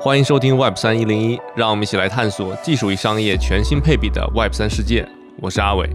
欢迎收听 Web 三一零一，让我们一起来探索技术与商业全新配比的 Web 三世界。我是阿伟，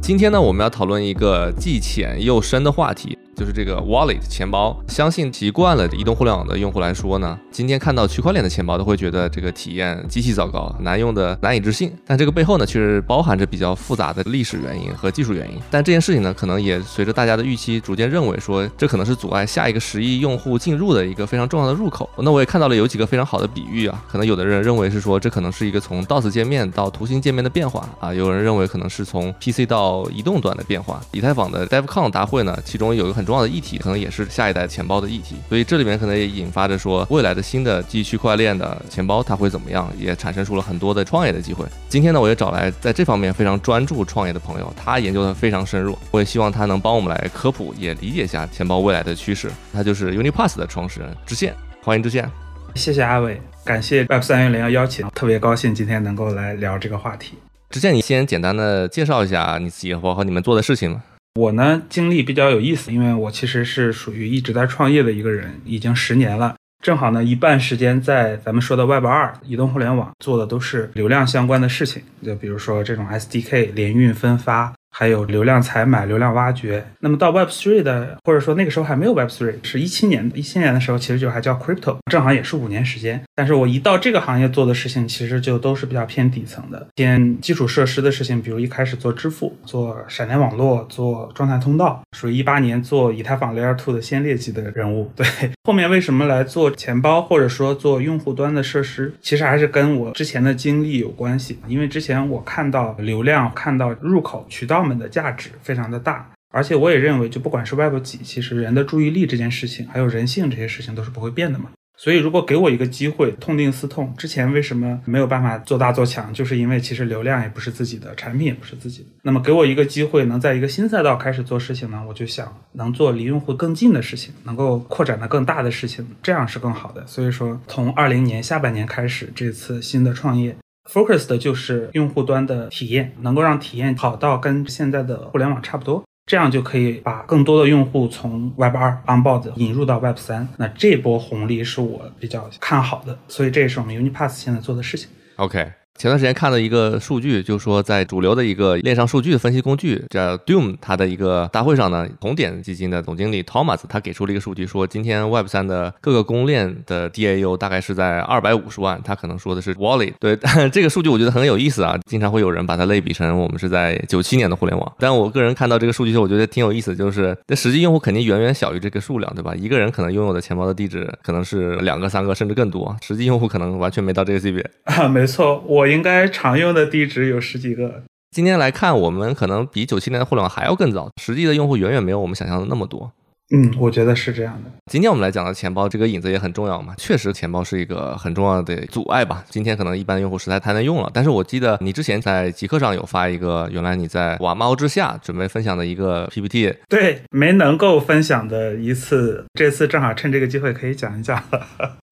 今天呢，我们要讨论一个既浅又深的话题。就是这个 wallet 钱包，相信习惯了移动互联网的用户来说呢，今天看到区块链的钱包都会觉得这个体验极其糟糕，难用的难以置信。但这个背后呢，确实包含着比较复杂的历史原因和技术原因。但这件事情呢，可能也随着大家的预期，逐渐认为说，这可能是阻碍下一个十亿用户进入的一个非常重要的入口。那我也看到了有几个非常好的比喻啊，可能有的人认为是说，这可能是一个从 DOS 界面到图形界面的变化啊，有人认为可能是从 PC 到移动端的变化。以太坊的 DevCon 大会呢，其中有个很重要的议题，可能也。是下一代钱包的议题，所以这里面可能也引发着说未来的新的基于区块链的钱包它会怎么样，也产生出了很多的创业的机会。今天呢，我也找来在这方面非常专注创业的朋友，他研究的非常深入，我也希望他能帮我们来科普，也理解一下钱包未来的趋势。他就是 Unipass 的创始人知县，欢迎知县。谢谢阿伟，感谢 Web 三幺零幺邀请，特别高兴今天能够来聊这个话题。支线，你先简单的介绍一下你自己和你们做的事情。我呢经历比较有意思，因为我其实是属于一直在创业的一个人，已经十年了。正好呢一半时间在咱们说的 Web 二移动互联网做的都是流量相关的事情，就比如说这种 SDK 联运分发。还有流量采买、流量挖掘。那么到 Web Three 的，或者说那个时候还没有 Web Three，是一七年。一七年的时候，其实就还叫 Crypto，正好也是五年时间。但是我一到这个行业做的事情，其实就都是比较偏底层的，偏基础设施的事情。比如一开始做支付，做闪电网络，做状态通道，属于一八年做以太坊 Layer Two 的先烈级的人物。对，后面为什么来做钱包，或者说做用户端的设施，其实还是跟我之前的经历有关系。因为之前我看到流量，看到入口渠道。们的价值非常的大，而且我也认为，就不管是 Web 几，其实人的注意力这件事情，还有人性这些事情都是不会变的嘛。所以，如果给我一个机会，痛定思痛，之前为什么没有办法做大做强，就是因为其实流量也不是自己的，产品也不是自己的。那么，给我一个机会，能在一个新赛道开始做事情呢？我就想能做离用户更近的事情，能够扩展的更大的事情，这样是更好的。所以说，从二零年下半年开始，这次新的创业。Focus 的就是用户端的体验，能够让体验好到跟现在的互联网差不多，这样就可以把更多的用户从 Web 二 onboard 引入到 Web 三。那这波红利是我比较看好的，所以这也是我们 Unipass 现在做的事情。OK。前段时间看了一个数据，就是说在主流的一个链上数据分析工具叫 Doom，它的一个大会上呢，红点基金的总经理 Thomas 他给出了一个数据，说今天 Web 三的各个公链的 DAU 大概是在二百五十万，他可能说的是 Wallet。对这个数据，我觉得很有意思啊。经常会有人把它类比成我们是在九七年的互联网，但我个人看到这个数据，我觉得挺有意思，就是那实际用户肯定远远小于这个数量，对吧？一个人可能拥有的钱包的地址可能是两个、三个，甚至更多，实际用户可能完全没到这个级别啊。没错，我应该常用。的地址有十几个。今天来看，我们可能比九七年的互联网还要更早，实际的用户远远没有我们想象的那么多。嗯，我觉得是这样的。今天我们来讲的钱包，这个影子也很重要嘛。确实，钱包是一个很重要的阻碍吧。今天可能一般用户实在太难用了。但是我记得你之前在极客上有发一个，原来你在瓦猫之下准备分享的一个 PPT。对，没能够分享的一次，这次正好趁这个机会可以讲一讲。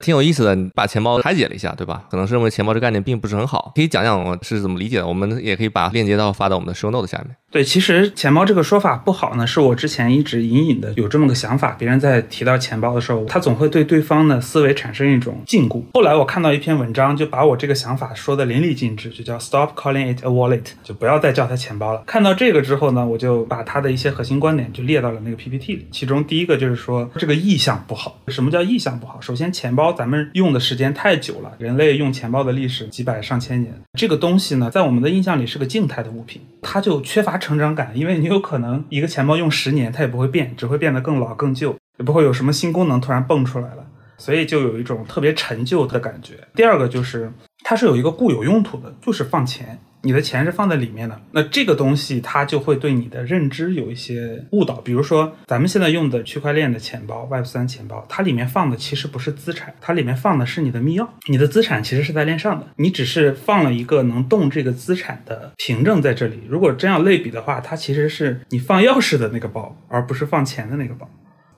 挺有意思的，你把钱包拆解了一下，对吧？可能是认为钱包这概念并不是很好，可以讲讲我是怎么理解的。我们也可以把链接到发到我们的 show note 下面。对，其实钱包这个说法不好呢，是我之前一直隐隐的有这么个想法。别人在提到钱包的时候，他总会对对方的思维产生一种禁锢。后来我看到一篇文章，就把我这个想法说的淋漓尽致，就叫 Stop calling it a wallet，就不要再叫它钱包了。看到这个之后呢，我就把它的一些核心观点就列到了那个 PPT 里。其中第一个就是说这个意向不好。什么叫意向不好？首先，钱包咱们用的时间太久了，人类用钱包的历史几百上千年，这个东西呢，在我们的印象里是个静态的物品，它就缺乏。成长感，因为你有可能一个钱包用十年，它也不会变，只会变得更更老更旧，也不会有什么新功能突然蹦出来了，所以就有一种特别陈旧的感觉。第二个就是它是有一个固有用途的，就是放钱。你的钱是放在里面的，那这个东西它就会对你的认知有一些误导。比如说，咱们现在用的区块链的钱包、Web 三钱包，它里面放的其实不是资产，它里面放的是你的密钥。你的资产其实是在链上的，你只是放了一个能动这个资产的凭证在这里。如果真要类比的话，它其实是你放钥匙的那个包，而不是放钱的那个包。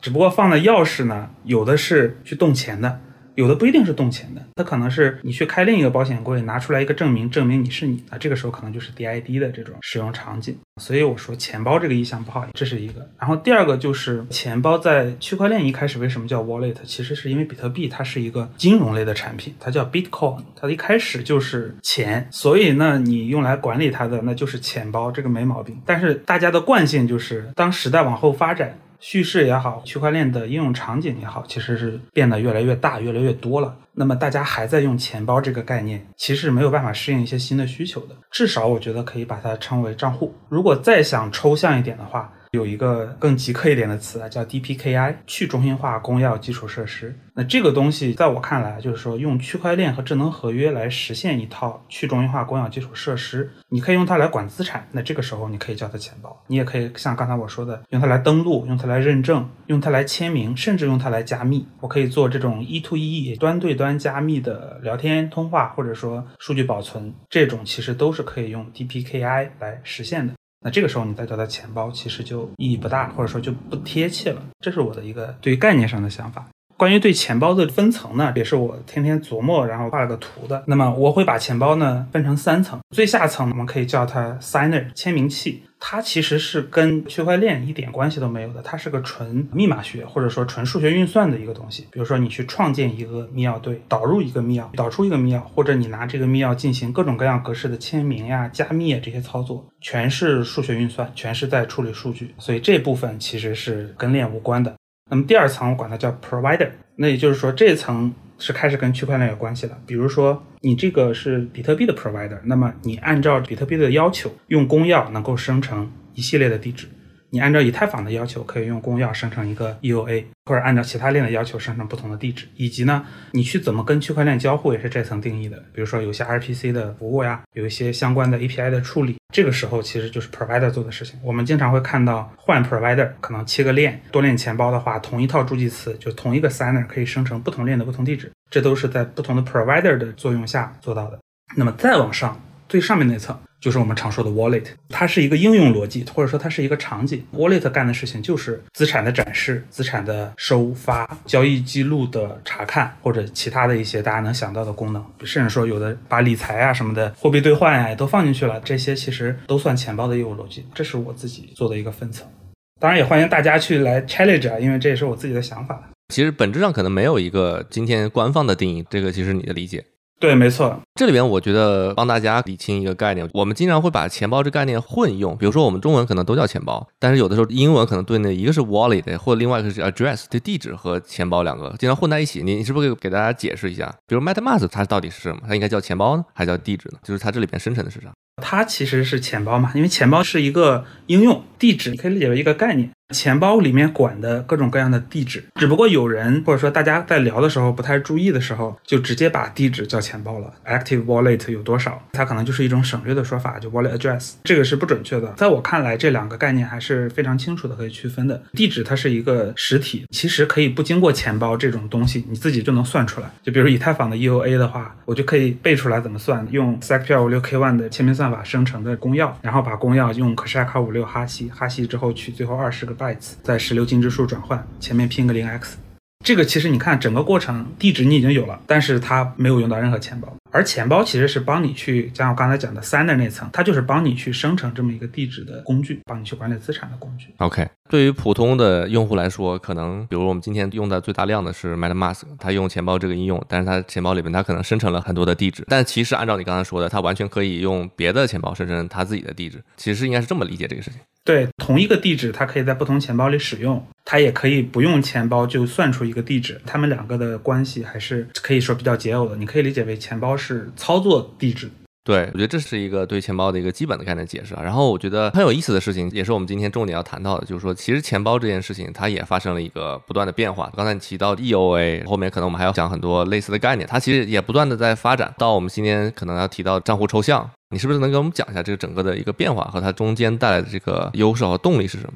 只不过放的钥匙呢，有的是去动钱的。有的不一定是动钱的，它可能是你去开另一个保险柜，拿出来一个证明，证明你是你那，这个时候可能就是 DID 的这种使用场景。所以我说钱包这个意向不好，这是一个。然后第二个就是钱包在区块链一开始为什么叫 Wallet，其实是因为比特币它是一个金融类的产品，它叫 Bitcoin，它一开始就是钱，所以呢你用来管理它的那就是钱包，这个没毛病。但是大家的惯性就是当时代往后发展。叙事也好，区块链的应用场景也好，其实是变得越来越大、越来越多了。那么大家还在用钱包这个概念，其实没有办法适应一些新的需求的。至少我觉得可以把它称为账户。如果再想抽象一点的话，有一个更极客一点的词啊，叫 DPKI，去中心化公钥基础设施。那这个东西在我看来，就是说用区块链和智能合约来实现一套去中心化公钥基础设施。你可以用它来管资产，那这个时候你可以叫它钱包。你也可以像刚才我说的，用它来登录，用它来认证，用它来签名，甚至用它来加密。我可以做这种 E to E 端对端加密的聊天通话，或者说数据保存，这种其实都是可以用 DPKI 来实现的。那这个时候你再叫它钱包，其实就意义不大，或者说就不贴切了。这是我的一个对于概念上的想法。关于对钱包的分层呢，也是我天天琢磨，然后画了个图的。那么我会把钱包呢分成三层，最下层我们可以叫它 signer 签名器，它其实是跟区块链一点关系都没有的，它是个纯密码学或者说纯数学运算的一个东西。比如说你去创建一个密钥对，导入一个密钥，导出一个密钥，或者你拿这个密钥进行各种各样格式的签名呀、加密啊这些操作，全是数学运算，全是在处理数据，所以这部分其实是跟链无关的。那么第二层我管它叫 provider，那也就是说这层是开始跟区块链有关系了。比如说你这个是比特币的 provider，那么你按照比特币的要求用公钥能够生成一系列的地址。你按照以太坊的要求，可以用公钥生成一个 EOA，或者按照其他链的要求生成不同的地址。以及呢，你去怎么跟区块链交互，也是这层定义的。比如说有些 RPC 的服务呀，有一些相关的 API 的处理，这个时候其实就是 provider 做的事情。我们经常会看到换 provider，可能切个链，多链钱包的话，同一套助记词就同一个 signer 可以生成不同链的不同地址，这都是在不同的 provider 的作用下做到的。那么再往上，最上面那层。就是我们常说的 wallet，它是一个应用逻辑，或者说它是一个场景。wallet 干的事情就是资产的展示、资产的收发、交易记录的查看，或者其他的一些大家能想到的功能，甚至说有的把理财啊什么的、货币兑换呀也都放进去了，这些其实都算钱包的业务逻辑。这是我自己做的一个分层，当然也欢迎大家去来 challenge 啊，因为这也是我自己的想法。其实本质上可能没有一个今天官方的定义，这个其实你的理解。对，没错。这里边我觉得帮大家理清一个概念，我们经常会把钱包这概念混用。比如说我们中文可能都叫钱包，但是有的时候英文可能对那一个是 wallet，或者另外一个是 address，这地址和钱包两个经常混在一起。你你是不是可以给大家解释一下？比如 MetaMask 它到底是什么？它应该叫钱包呢，还叫地址呢？就是它这里边生成的是啥？它其实是钱包嘛，因为钱包是一个应用，地址你可以理解为一个概念。钱包里面管的各种各样的地址，只不过有人或者说大家在聊的时候不太注意的时候，就直接把地址叫钱包了。Active wallet 有多少？它可能就是一种省略的说法，就 wallet address，这个是不准确的。在我看来，这两个概念还是非常清楚的，可以区分的。地址它是一个实体，其实可以不经过钱包这种东西，你自己就能算出来。就比如以太坊的 EOA 的话，我就可以背出来怎么算，用 sec 票五六 k 万的签名算法生成的公钥，然后把公钥用可视 k 五六哈希，哈希之后取最后二十个。bytes 在十六进制数转换，前面拼个零 x，这个其实你看整个过程地址你已经有了，但是它没有用到任何钱包。而钱包其实是帮你去，像我刚才讲的 signer 那层，它就是帮你去生成这么一个地址的工具，帮你去管理资产的工具。OK，对于普通的用户来说，可能比如我们今天用的最大量的是 MetaMask，它用钱包这个应用，但是它钱包里面它可能生成了很多的地址，但其实按照你刚才说的，它完全可以用别的钱包生成它自己的地址，其实应该是这么理解这个事情。对，同一个地址它可以在不同钱包里使用，它也可以不用钱包就算出一个地址，它们两个的关系还是可以说比较解耦的。你可以理解为钱包是。是操作地址，对我觉得这是一个对钱包的一个基本的概念解释啊。然后我觉得很有意思的事情，也是我们今天重点要谈到的，就是说其实钱包这件事情它也发生了一个不断的变化。刚才你提到 EOA，后面可能我们还要讲很多类似的概念，它其实也不断的在发展。到我们今天可能要提到账户抽象，你是不是能给我们讲一下这个整个的一个变化和它中间带来的这个优势和动力是什么？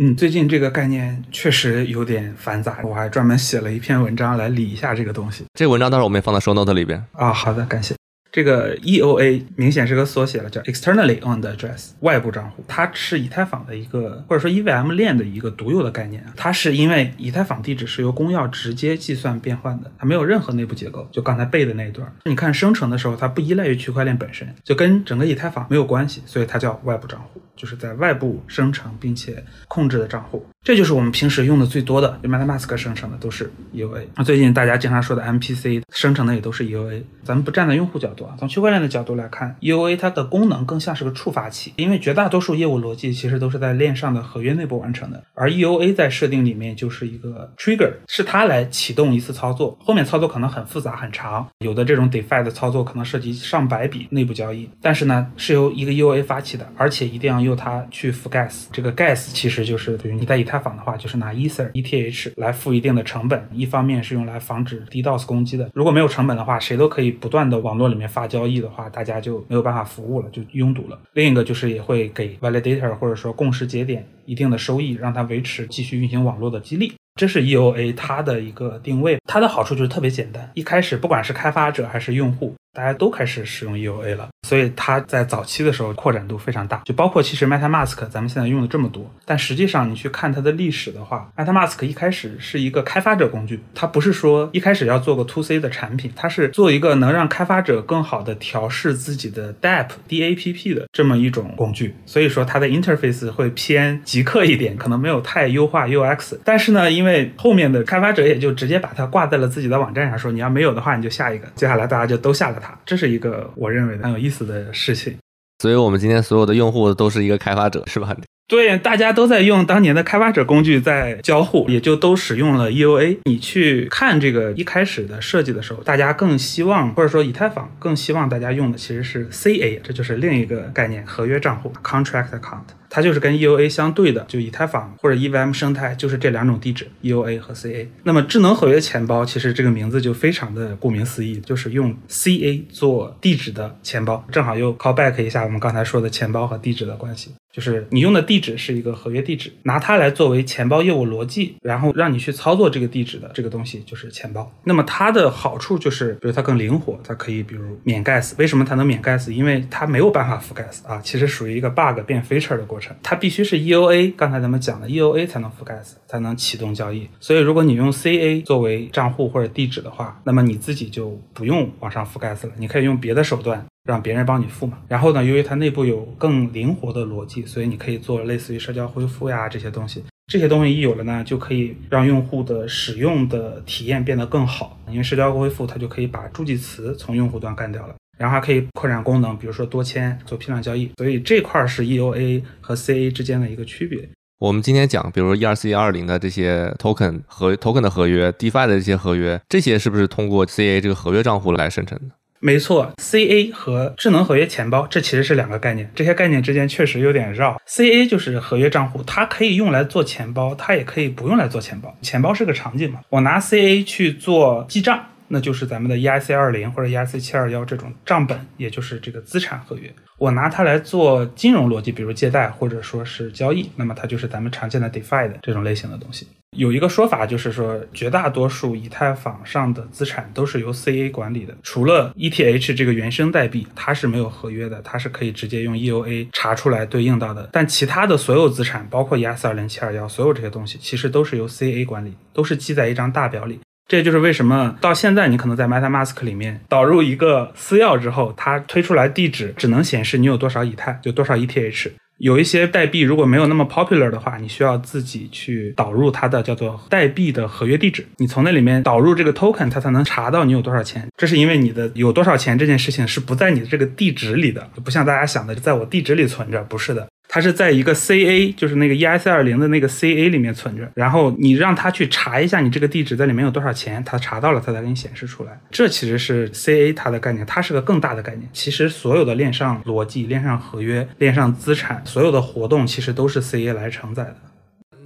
嗯，最近这个概念确实有点繁杂，我还专门写了一篇文章来理一下这个东西。这个文章到时候我们也放在 show note 里边啊。好的，感谢。这个 EOA 明显是个缩写了，叫 Externally Owned Address，外部账户。它是以太坊的一个或者说 EVM 链的一个独有的概念。它是因为以太坊地址是由公钥直接计算变换的，它没有任何内部结构。就刚才背的那一段，你看生成的时候，它不依赖于区块链本身，就跟整个以太坊没有关系，所以它叫外部账户，就是在外部生成并且控制的账户。这就是我们平时用的最多的，MetaMask 生成的都是 EOA。那最近大家经常说的 MPC 生成的也都是 EOA。咱们不站在用户角度啊，从区块链的角度来看，EOA 它的功能更像是个触发器，因为绝大多数业务逻辑其实都是在链上的合约内部完成的，而 EOA 在设定里面就是一个 trigger，是它来启动一次操作，后面操作可能很复杂很长，有的这种 DeFi 的操作可能涉及上百笔内部交易，但是呢是由一个 EOA 发起的，而且一定要用它去付 gas，这个 gas 其实就是等于你在以太。坊的话，就是拿 Ether、ETH 来付一定的成本，一方面是用来防止 DDoS 攻击的。如果没有成本的话，谁都可以不断的网络里面发交易的话，大家就没有办法服务了，就拥堵了。另一个就是也会给 Validator 或者说共识节点一定的收益，让它维持继续运行网络的激励。这是 EOA 它的一个定位，它的好处就是特别简单。一开始不管是开发者还是用户。大家都开始使用 EOA 了，所以它在早期的时候扩展度非常大，就包括其实 MetaMask 咱们现在用的这么多，但实际上你去看它的历史的话，MetaMask 一开始是一个开发者工具，它不是说一开始要做个 To C 的产品，它是做一个能让开发者更好的调试自己的 DApp DApp 的这么一种工具，所以说它的 interface 会偏极客一点，可能没有太优化 UX，但是呢，因为后面的开发者也就直接把它挂在了自己的网站上，说你要没有的话你就下一个，接下来大家就都下了。这是一个我认为很有意思的事情，所以我们今天所有的用户都是一个开发者，是吧？对，大家都在用当年的开发者工具在交互，也就都使用了 EOA。你去看这个一开始的设计的时候，大家更希望，或者说以太坊更希望大家用的其实是 CA，这就是另一个概念，合约账户 （Contract Account）。它就是跟 EOA 相对的，就以太坊或者 EVM 生态就是这两种地址，EOA 和 CA。那么智能合约钱包其实这个名字就非常的顾名思义，就是用 CA 做地址的钱包，正好又 call back 一下我们刚才说的钱包和地址的关系。就是你用的地址是一个合约地址，拿它来作为钱包业务逻辑，然后让你去操作这个地址的这个东西就是钱包。那么它的好处就是，比如它更灵活，它可以比如免 gas。为什么它能免 gas？因为它没有办法覆盖 gas 啊，其实属于一个 bug 变 feature 的过程。它必须是 EOA，刚才咱们讲的 EOA 才能覆盖 gas，才能启动交易。所以如果你用 CA 作为账户或者地址的话，那么你自己就不用往上覆盖 gas 了，你可以用别的手段。让别人帮你付嘛，然后呢，由于它内部有更灵活的逻辑，所以你可以做类似于社交恢复呀这些东西。这些东西一有了呢，就可以让用户的使用的体验变得更好。因为社交恢复它就可以把助记词从用户端干掉了，然后还可以扩展功能，比如说多签做批量交易。所以这块是 EOA 和 CA 之间的一个区别。我们今天讲，比如 ERC 二零的这些 token 和 token 的合约，DeFi 的这些合约，这些是不是通过 CA 这个合约账户来生成的？没错，CA 和智能合约钱包这其实是两个概念，这些概念之间确实有点绕。CA 就是合约账户，它可以用来做钱包，它也可以不用来做钱包。钱包是个场景嘛，我拿 CA 去做记账，那就是咱们的 ERC 二零或者 ERC 七二幺这种账本，也就是这个资产合约。我拿它来做金融逻辑，比如借贷或者说是交易，那么它就是咱们常见的 DeFi 的这种类型的东西。有一个说法，就是说绝大多数以太坊上的资产都是由 CA 管理的，除了 ETH 这个原生代币，它是没有合约的，它是可以直接用 EOA 查出来对应到的。但其他的所有资产，包括 ERC 二零七二幺，所有这些东西，其实都是由 CA 管理，都是记在一张大表里。这就是为什么到现在你可能在 MetaMask 里面导入一个私钥之后，它推出来地址只能显示你有多少以太，就多少 ETH。有一些代币如果没有那么 popular 的话，你需要自己去导入它的叫做代币的合约地址，你从那里面导入这个 token，它才能查到你有多少钱。这是因为你的有多少钱这件事情是不在你的这个地址里的，不像大家想的在我地址里存着，不是的。它是在一个 CA，就是那个 E S 二零的那个 CA 里面存着，然后你让它去查一下你这个地址在里面有多少钱，它查到了，它才给你显示出来。这其实是 CA 它的概念，它是个更大的概念。其实所有的链上逻辑、链上合约、链上资产，所有的活动其实都是 CA 来承载的。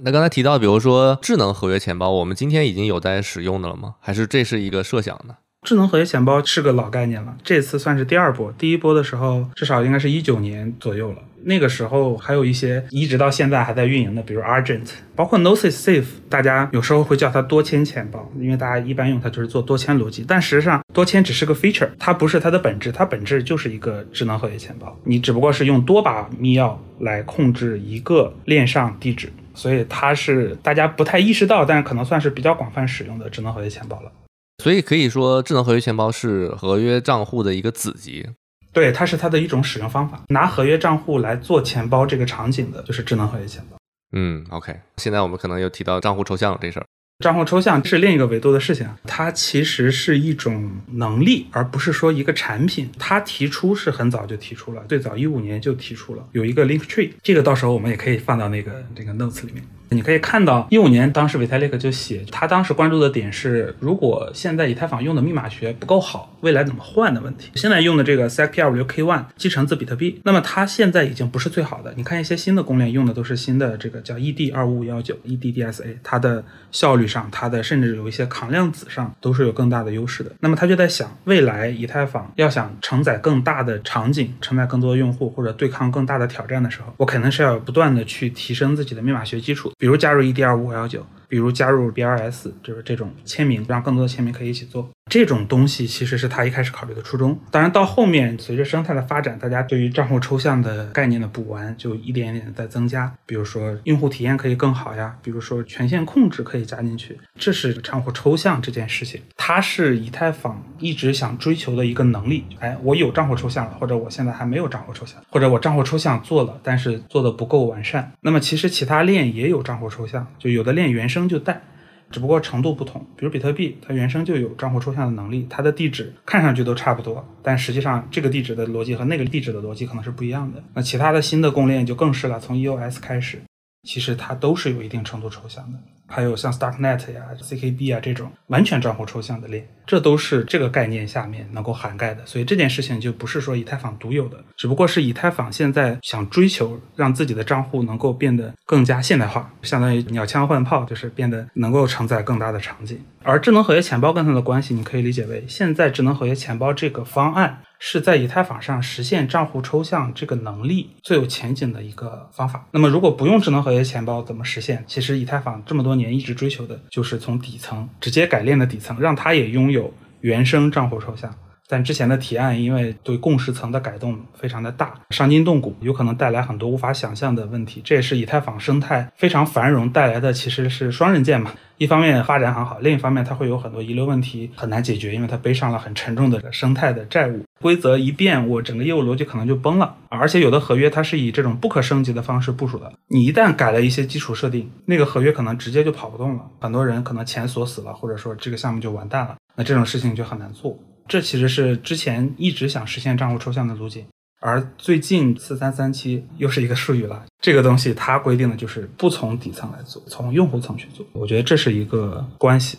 那刚才提到，比如说智能合约钱包，我们今天已经有在使用的了吗？还是这是一个设想呢？智能合约钱包是个老概念了，这次算是第二波。第一波的时候，至少应该是一九年左右了。那个时候还有一些一直到现在还在运营的，比如 Argent，包括 Gnosis Safe，大家有时候会叫它多签钱包，因为大家一般用它就是做多签逻辑。但实际上，多签只是个 feature，它不是它的本质，它本质就是一个智能合约钱包。你只不过是用多把密钥来控制一个链上地址，所以它是大家不太意识到，但是可能算是比较广泛使用的智能合约钱包了。所以可以说，智能合约钱包是合约账户的一个子集。对，它是它的一种使用方法。拿合约账户来做钱包这个场景的，就是智能合约钱包。嗯，OK。现在我们可能又提到账户抽象这事儿。账户抽象是另一个维度的事情，它其实是一种能力，而不是说一个产品。它提出是很早就提出了，最早一五年就提出了有一个 link tree，这个到时候我们也可以放到那个这个 notes 里面。你可以看到，一五年当时维泰利克就写，他当时关注的点是，如果现在以太坊用的密码学不够好，未来怎么换的问题。现在用的这个 SecP26K1 继承自比特币，那么它现在已经不是最好的。你看一些新的公链用的都是新的这个叫 ED25519 EDDSA，它的效率上，它的甚至有一些抗量子上都是有更大的优势的。那么他就在想，未来以太坊要想承载更大的场景，承载更多的用户或者对抗更大的挑战的时候，我肯定是要不断的去提升自己的密码学基础。比如加入 ED 二五五幺九，比如加入 BRS，就是这种签名，让更多的签名可以一起做。这种东西其实是他一开始考虑的初衷。当然，到后面随着生态的发展，大家对于账户抽象的概念的补完，就一点一点在增加。比如说用户体验可以更好呀，比如说权限控制可以加进去。这是账户抽象这件事情，它是以太坊一直想追求的一个能力。哎，我有账户抽象了，或者我现在还没有账户抽象，或者我账户抽象做了，但是做的不够完善。那么其实其他链也有账户抽象，就有的链原生就带。只不过程度不同，比如比特币，它原生就有账户抽象的能力，它的地址看上去都差不多，但实际上这个地址的逻辑和那个地址的逻辑可能是不一样的。那其他的新的公链就更是了，从 EOS 开始，其实它都是有一定程度抽象的。还有像 Starknet 呀、CKB 啊这种完全账户抽象的链，这都是这个概念下面能够涵盖的。所以这件事情就不是说以太坊独有的，只不过是以太坊现在想追求让自己的账户能够变得更加现代化，相当于鸟枪换炮，就是变得能够承载更大的场景。而智能合约钱包跟它的关系，你可以理解为现在智能合约钱包这个方案。是在以太坊上实现账户抽象这个能力最有前景的一个方法。那么，如果不用智能合约钱包，怎么实现？其实以太坊这么多年一直追求的就是从底层直接改链的底层，让它也拥有有原生账户抽象。但之前的提案因为对共识层的改动非常的大，伤筋动骨，有可能带来很多无法想象的问题。这也是以太坊生态非常繁荣带来的，其实是双刃剑嘛。一方面发展很好，另一方面它会有很多遗留问题很难解决，因为它背上了很沉重的生态的债务。规则一变，我整个业务逻辑可能就崩了。而且有的合约它是以这种不可升级的方式部署的，你一旦改了一些基础设定，那个合约可能直接就跑不动了。很多人可能钱锁死了，或者说这个项目就完蛋了。那这种事情就很难做。这其实是之前一直想实现账户抽象的路径，而最近四三三七又是一个术语了。这个东西它规定的就是不从底层来做，从用户层去做。我觉得这是一个关系。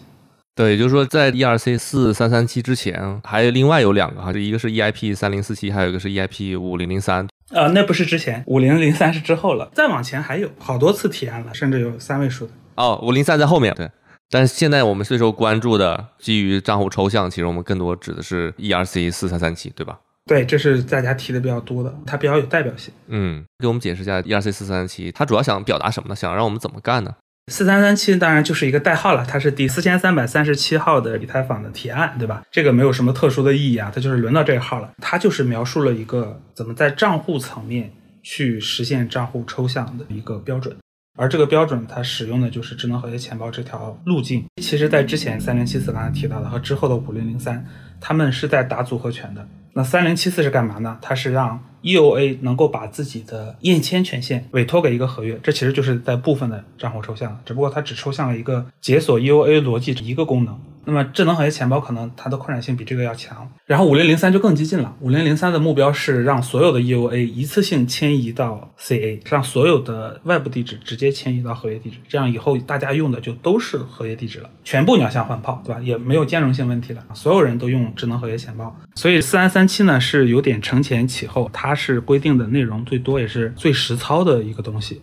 对，也就是说，在 ERC 四三三七之前，还有另外有两个哈，就一个是 EIP 三零四七，还有一个是 EIP 五零零三。呃，那不是之前，五零零三是之后了。再往前还有好多次提案了，甚至有三位数的。哦，五零三在后面。对。但是现在我们最受关注的基于账户抽象，其实我们更多指的是 ERC 四三三七，对吧？对，这是大家提的比较多的，它比较有代表性。嗯，给我们解释一下 ERC 四三三七，它主要想表达什么呢？想让我们怎么干呢？四三三七当然就是一个代号了，它是第四千三百三十七号的以太坊的提案，对吧？这个没有什么特殊的意义啊，它就是轮到这个号了。它就是描述了一个怎么在账户层面去实现账户抽象的一个标准。而这个标准，它使用的就是智能合约钱包这条路径。其实，在之前三零七四刚才提到的和之后的五零零三，他们是在打组合拳的。那三零七四是干嘛呢？它是让 EOA 能够把自己的验签权限委托给一个合约，这其实就是在部分的账户抽象，只不过它只抽象了一个解锁 EOA 逻辑一个功能。那么智能合约钱包可能它的扩展性比这个要强，然后五零零三就更激进了。五零零三的目标是让所有的 EOA 一次性迁移到 CA，让所有的外部地址直接迁移到合约地址，这样以后大家用的就都是合约地址了，全部鸟枪换炮，对吧？也没有兼容性问题了，所有人都用智能合约钱包。所以四三三七呢是有点承前启后，它是规定的内容最多也是最实操的一个东西。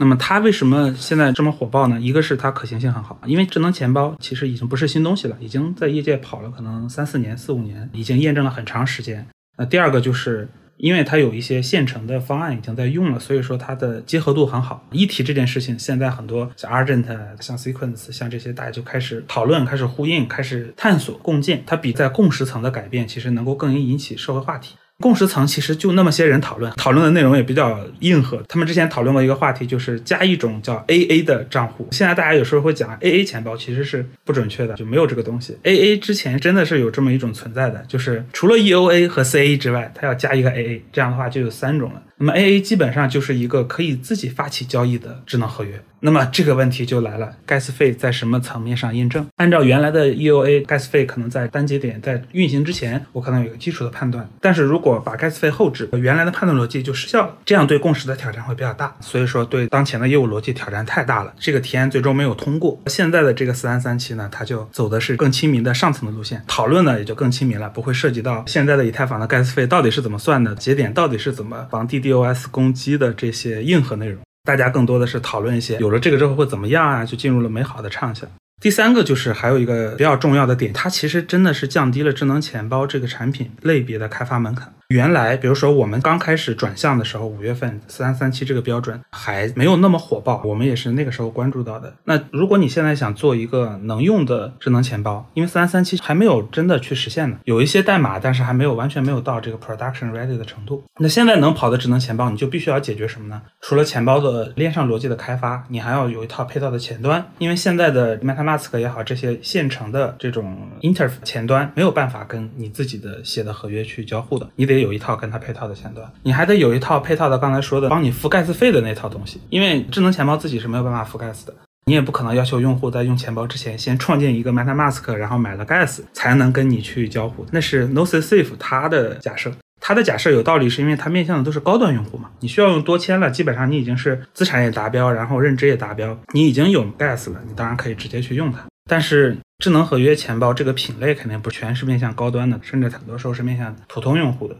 那么它为什么现在这么火爆呢？一个是它可行性很好，因为智能钱包其实已经不是新东西了，已经在业界跑了可能三四年、四五年，已经验证了很长时间。那第二个就是。因为它有一些现成的方案已经在用了，所以说它的结合度很好。一提这件事情，现在很多像 Argent、像 Sequence、像这些，大家就开始讨论、开始呼应、开始探索共建。它比在共识层的改变，其实能够更引起社会话题。共识层其实就那么些人讨论，讨论的内容也比较硬核。他们之前讨论过一个话题，就是加一种叫 AA 的账户。现在大家有时候会讲 AA 钱包，其实是不准确的，就没有这个东西。AA 之前真的是有这么一种存在的，就是除了 EOA 和 CA 之外，它要加一个 AA，这样的话就有三种了。那么 AA 基本上就是一个可以自己发起交易的智能合约。那么这个问题就来了，gas 费在什么层面上印证？按照原来的 EOA，gas 费可能在单节点在运行之前，我可能有个基础的判断。但是如果把 gas 费后置，原来的判断逻辑就失效了，这样对共识的挑战会比较大。所以说对当前的业务逻辑挑战太大了，这个提案最终没有通过。现在的这个四三三七呢，它就走的是更亲民的上层的路线，讨论呢也就更亲民了，不会涉及到现在的以太坊的 gas 费到底是怎么算的，节点到底是怎么防 DDoS 攻击的这些硬核内容。大家更多的是讨论一些有了这个之后会怎么样啊，就进入了美好的畅想。第三个就是还有一个比较重要的点，它其实真的是降低了智能钱包这个产品类别的开发门槛。原来，比如说我们刚开始转向的时候，五月份四三三七这个标准还没有那么火爆，我们也是那个时候关注到的。那如果你现在想做一个能用的智能钱包，因为三三七还没有真的去实现呢，有一些代码，但是还没有完全没有到这个 production ready 的程度。那现在能跑的智能钱包，你就必须要解决什么呢？除了钱包的链上逻辑的开发，你还要有一套配套的前端，因为现在的 MetaMask 也好，这些现成的这种 inter 前端没有办法跟你自己的写的合约去交互的，你得。有一套跟它配套的前端，你还得有一套配套的刚才说的帮你付 gas 费的那套东西，因为智能钱包自己是没有办法付 gas 的，你也不可能要求用户在用钱包之前先创建一个 MetaMask，然后买了 gas 才能跟你去交互，那是 NoSafe 它的假设，它的假设有道理，是因为它面向的都是高端用户嘛，你需要用多签了，基本上你已经是资产也达标，然后认知也达标，你已经有 gas 了，你当然可以直接去用它，但是智能合约钱包这个品类肯定不全是面向高端的，甚至很多时候是面向普通用户的。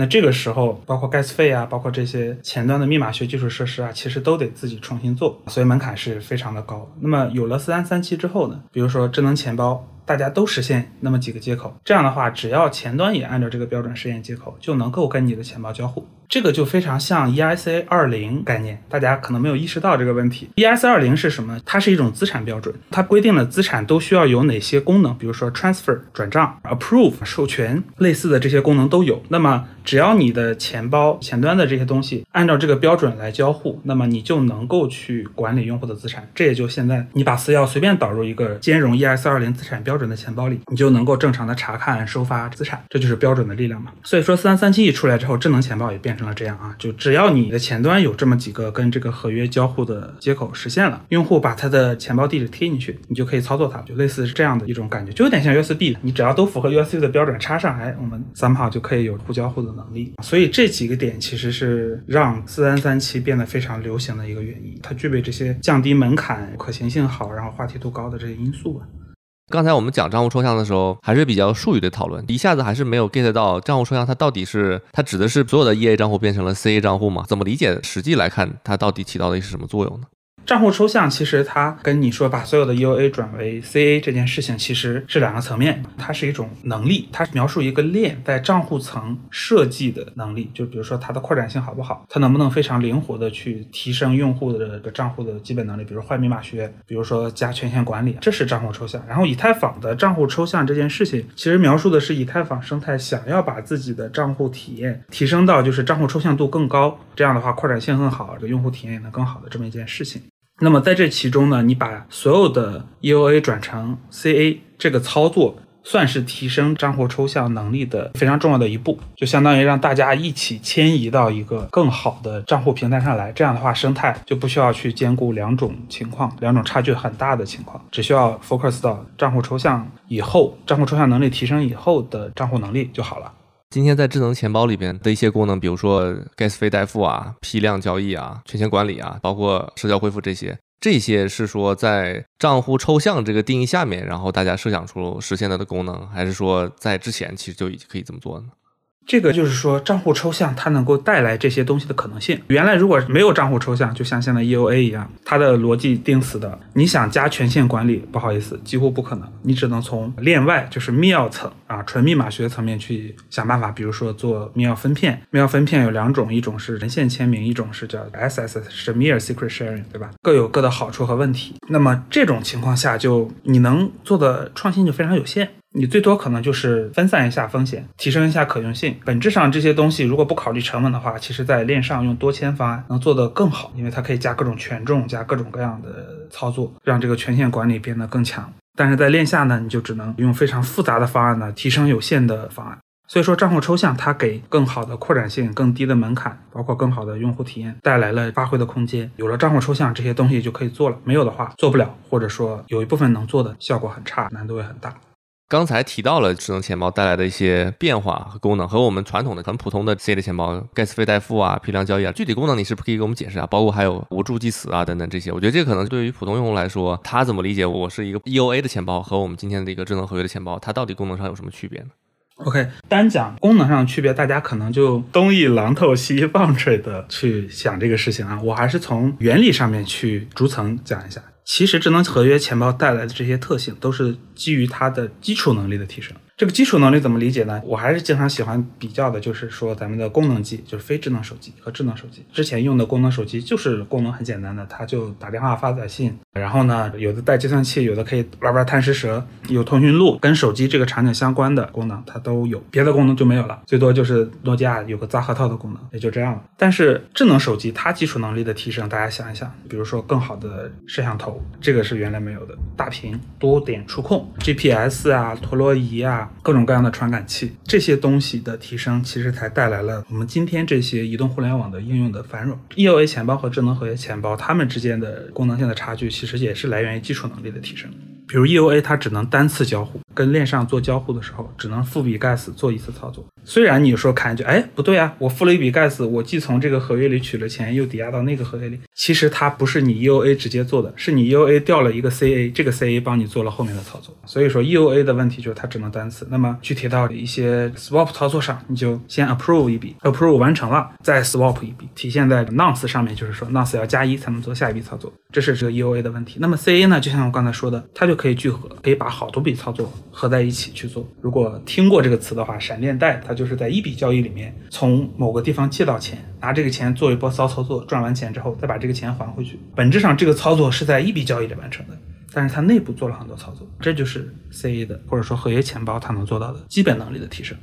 那这个时候，包括 gas 费啊，包括这些前端的密码学基础设施啊，其实都得自己重新做，所以门槛是非常的高。那么有了四三三七之后呢，比如说智能钱包，大家都实现那么几个接口，这样的话，只要前端也按照这个标准实现接口，就能够跟你的钱包交互。这个就非常像 EIC 二零概念，大家可能没有意识到这个问题。EIC 二零是什么？它是一种资产标准，它规定了资产都需要有哪些功能，比如说 transfer 转账、approve 授权，类似的这些功能都有。那么只要你的钱包前端的这些东西按照这个标准来交互，那么你就能够去管理用户的资产。这也就现在你把私钥随便导入一个兼容 E S 二零资产标准的钱包里，你就能够正常的查看收发资产，这就是标准的力量嘛。所以说三三七一出来之后，智能钱包也变成了这样啊，就只要你的前端有这么几个跟这个合约交互的接口实现了，用户把他的钱包地址贴进去，你就可以操作它，就类似是这样的一种感觉，就有点像 USB，你只要都符合 USB 的标准插上，哎，我们三炮就可以有互交互的能力。所以这几个点其实是让四三三七变得非常流行的一个原因，它具备这些降低门槛、可行性好，然后话题度高的这些因素吧。刚才我们讲账户抽象的时候，还是比较术语的讨论，一下子还是没有 get 到账户抽象它到底是它指的是所有的 EA 账户变成了 CA 账户吗？怎么理解？实际来看，它到底起到的是什么作用呢？账户抽象其实它跟你说把所有的 U A 转为 CA 这件事情其实是两个层面，它是一种能力，它描述一个链在账户层设计的能力，就比如说它的扩展性好不好，它能不能非常灵活的去提升用户的这个账户的基本能力，比如换密码学，比如说加权限管理，这是账户抽象。然后以太坊的账户抽象这件事情，其实描述的是以太坊生态想要把自己的账户体验提升到就是账户抽象度更高，这样的话扩展性更好，这个用户体验也能更好的这么一件事情。那么在这其中呢，你把所有的 EOA 转成 CA 这个操作，算是提升账户抽象能力的非常重要的一步，就相当于让大家一起迁移到一个更好的账户平台上来。这样的话，生态就不需要去兼顾两种情况，两种差距很大的情况，只需要 focus 到账户抽象以后，账户抽象能力提升以后的账户能力就好了。今天在智能钱包里边的一些功能，比如说 gas 费代付啊、批量交易啊、权限管理啊，包括社交恢复这些，这些是说在账户抽象这个定义下面，然后大家设想出实现它的功能，还是说在之前其实就已经可以这么做呢？这个就是说，账户抽象它能够带来这些东西的可能性。原来如果没有账户抽象，就像现在 EOA 一样，它的逻辑定死的，你想加权限管理，不好意思，几乎不可能。你只能从链外，就是密钥层啊，纯密码学层面去想办法。比如说做密钥分片，密钥分片有两种，一种是人线签名，一种是叫 SSS，是 Mere Secret Sharing，对吧？各有各的好处和问题。那么这种情况下，就你能做的创新就非常有限。你最多可能就是分散一下风险，提升一下可用性。本质上这些东西如果不考虑成本的话，其实在链上用多签方案能做得更好，因为它可以加各种权重，加各种各样的操作，让这个权限管理变得更强。但是在链下呢，你就只能用非常复杂的方案呢，提升有限的方案。所以说账户抽象它给更好的扩展性、更低的门槛，包括更好的用户体验带来了发挥的空间。有了账户抽象，这些东西就可以做了；没有的话，做不了，或者说有一部分能做的效果很差，难度也很大。刚才提到了智能钱包带来的一些变化和功能，和我们传统的很普通的 C 的钱包，盖茨费代付啊、批量交易啊，具体功能你是不可以给我们解释啊？包括还有无助计时啊等等这些，我觉得这可能对于普通用户来说，他怎么理解我是一个 EOA 的钱包和我们今天的一个智能合约的钱包，它到底功能上有什么区别呢？OK，单讲功能上的区别，大家可能就东一榔头西一棒槌的去想这个事情啊，我还是从原理上面去逐层讲一下。其实智能合约钱包带来的这些特性，都是基于它的基础能力的提升。这个基础能力怎么理解呢？我还是经常喜欢比较的，就是说咱们的功能机，就是非智能手机和智能手机。之前用的功能手机就是功能很简单的，它就打电话发短信，然后呢，有的带计算器，有的可以玩玩贪吃蛇，有通讯录，跟手机这个场景相关的功能它都有，别的功能就没有了。最多就是诺基亚有个砸核桃的功能，也就这样了。但是智能手机它基础能力的提升，大家想一想，比如说更好的摄像头，这个是原来没有的，大屏多点触控，GPS 啊，陀螺仪啊。各种各样的传感器，这些东西的提升，其实才带来了我们今天这些移动互联网的应用的繁荣。EOA 钱包和智能合约钱包，它们之间的功能性的差距，其实也是来源于基础能力的提升。比如 EOA 它只能单次交互，跟链上做交互的时候，只能付笔盖死做一次操作。虽然你说看就哎不对啊，我付了一笔盖死，我既从这个合约里取了钱，又抵押到那个合约里，其实它不是你 EOA 直接做的，是你 EOA 调了一个 CA，这个 CA 帮你做了后面的操作。所以说 EOA 的问题就是它只能单次。那么具体到一些 swap 操作上，你就先 approve 一笔，approve 完成了再 swap 一笔，体现在 nonce 上面，就是说 nonce 要加一才能做下一笔操作，这是这个 EOA 的问题。那么 CA 呢，就像我刚才说的，它就可以聚合，可以把好多笔操作合在一起去做。如果听过这个词的话，闪电贷它就是在一笔交易里面从某个地方借到钱，拿这个钱做一波骚操作，赚完钱之后再把这个钱还回去。本质上这个操作是在一笔交易里完成的。但是它内部做了很多操作，这就是 CE 的或者说合约钱包它能做到的基本能力的提升。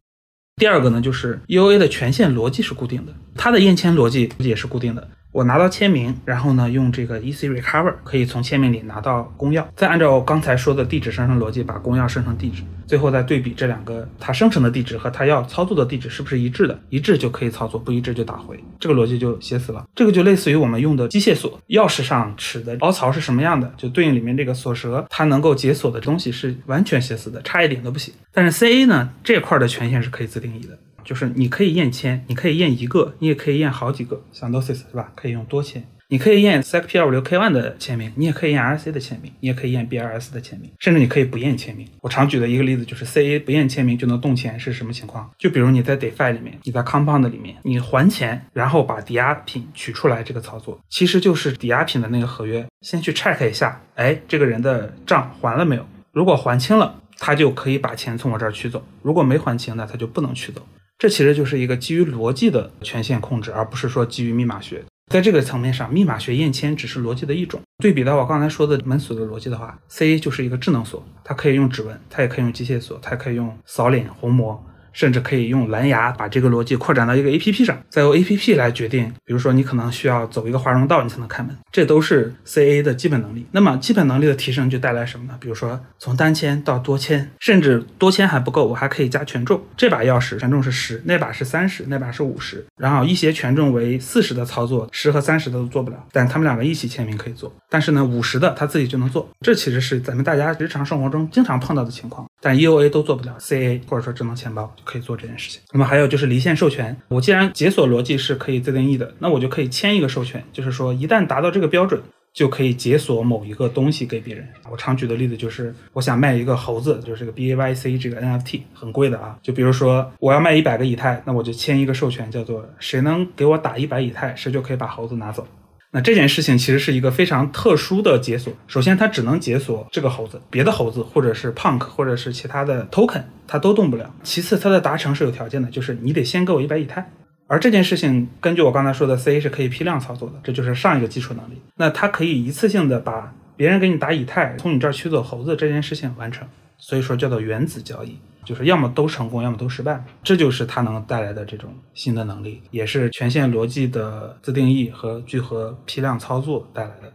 第二个呢，就是 EOA 的权限逻辑是固定的，它的验签逻辑也是固定的。我拿到签名，然后呢，用这个 EC Recover 可以从签名里拿到公钥，再按照我刚才说的地址生成逻辑把公钥生成地址，最后再对比这两个它生成的地址和它要操作的地址是不是一致的，一致就可以操作，不一致就打回，这个逻辑就写死了。这个就类似于我们用的机械锁，钥匙上齿的凹槽是什么样的，就对应里面这个锁舌，它能够解锁的东西是完全写死的，差一点都不行。但是 CA 呢，这块的权限是可以自定义的。就是你可以验签，你可以验一个，你也可以验好几个，像 Nosis 是吧？可以用多签。你可以验 SecP 二五六 K one 的签名，你也可以验 RC 的签名，你也可以验 BRS 的签名，甚至你可以不验签名。我常举的一个例子就是 CA 不验签名就能动钱是什么情况？就比如你在 DeFi 里面，你在 Compound 里面，你还钱，然后把抵押品取出来，这个操作其实就是抵押品的那个合约，先去 check 一下，哎，这个人的账还了没有？如果还清了，他就可以把钱从我这儿取走；如果没还清，那他就不能取走。这其实就是一个基于逻辑的权限控制，而不是说基于密码学。在这个层面上，密码学验签只是逻辑的一种。对比到我刚才说的门锁的逻辑的话，C 就是一个智能锁，它可以用指纹，它也可以用机械锁，它也可以用扫脸虹膜。甚至可以用蓝牙把这个逻辑扩展到一个 A P P 上，再由 A P P 来决定。比如说，你可能需要走一个华容道，你才能开门，这都是 C A 的基本能力。那么，基本能力的提升就带来什么呢？比如说，从单签到多签，甚至多签还不够，我还可以加权重。这把钥匙权重是十，那把是三十，那把是五十。然后一些权重为四十的操作，十和三十的都做不了，但他们两个一起签名可以做。但是呢，五十的他自己就能做。这其实是咱们大家日常生活中经常碰到的情况。但 E O A 都做不了，C A 或者说智能钱包就可以做这件事情。那么还有就是离线授权，我既然解锁逻辑是可以自定义的，那我就可以签一个授权，就是说一旦达到这个标准，就可以解锁某一个东西给别人。我常举的例子就是，我想卖一个猴子，就是这个 B A Y C 这个 N F T 很贵的啊。就比如说我要卖一百个以太，那我就签一个授权，叫做谁能给我打一百以太，谁就可以把猴子拿走。那这件事情其实是一个非常特殊的解锁。首先，它只能解锁这个猴子，别的猴子或者是 Punk 或者是其他的 Token，它都动不了。其次，它的达成是有条件的，就是你得先给我一百以太。而这件事情，根据我刚才说的，C 是可以批量操作的，这就是上一个基础能力。那它可以一次性的把别人给你打以太，从你这儿取走猴子这件事情完成，所以说叫做原子交易。就是要么都成功，要么都失败，这就是它能带来的这种新的能力，也是权限逻辑的自定义和聚合批量操作带来的。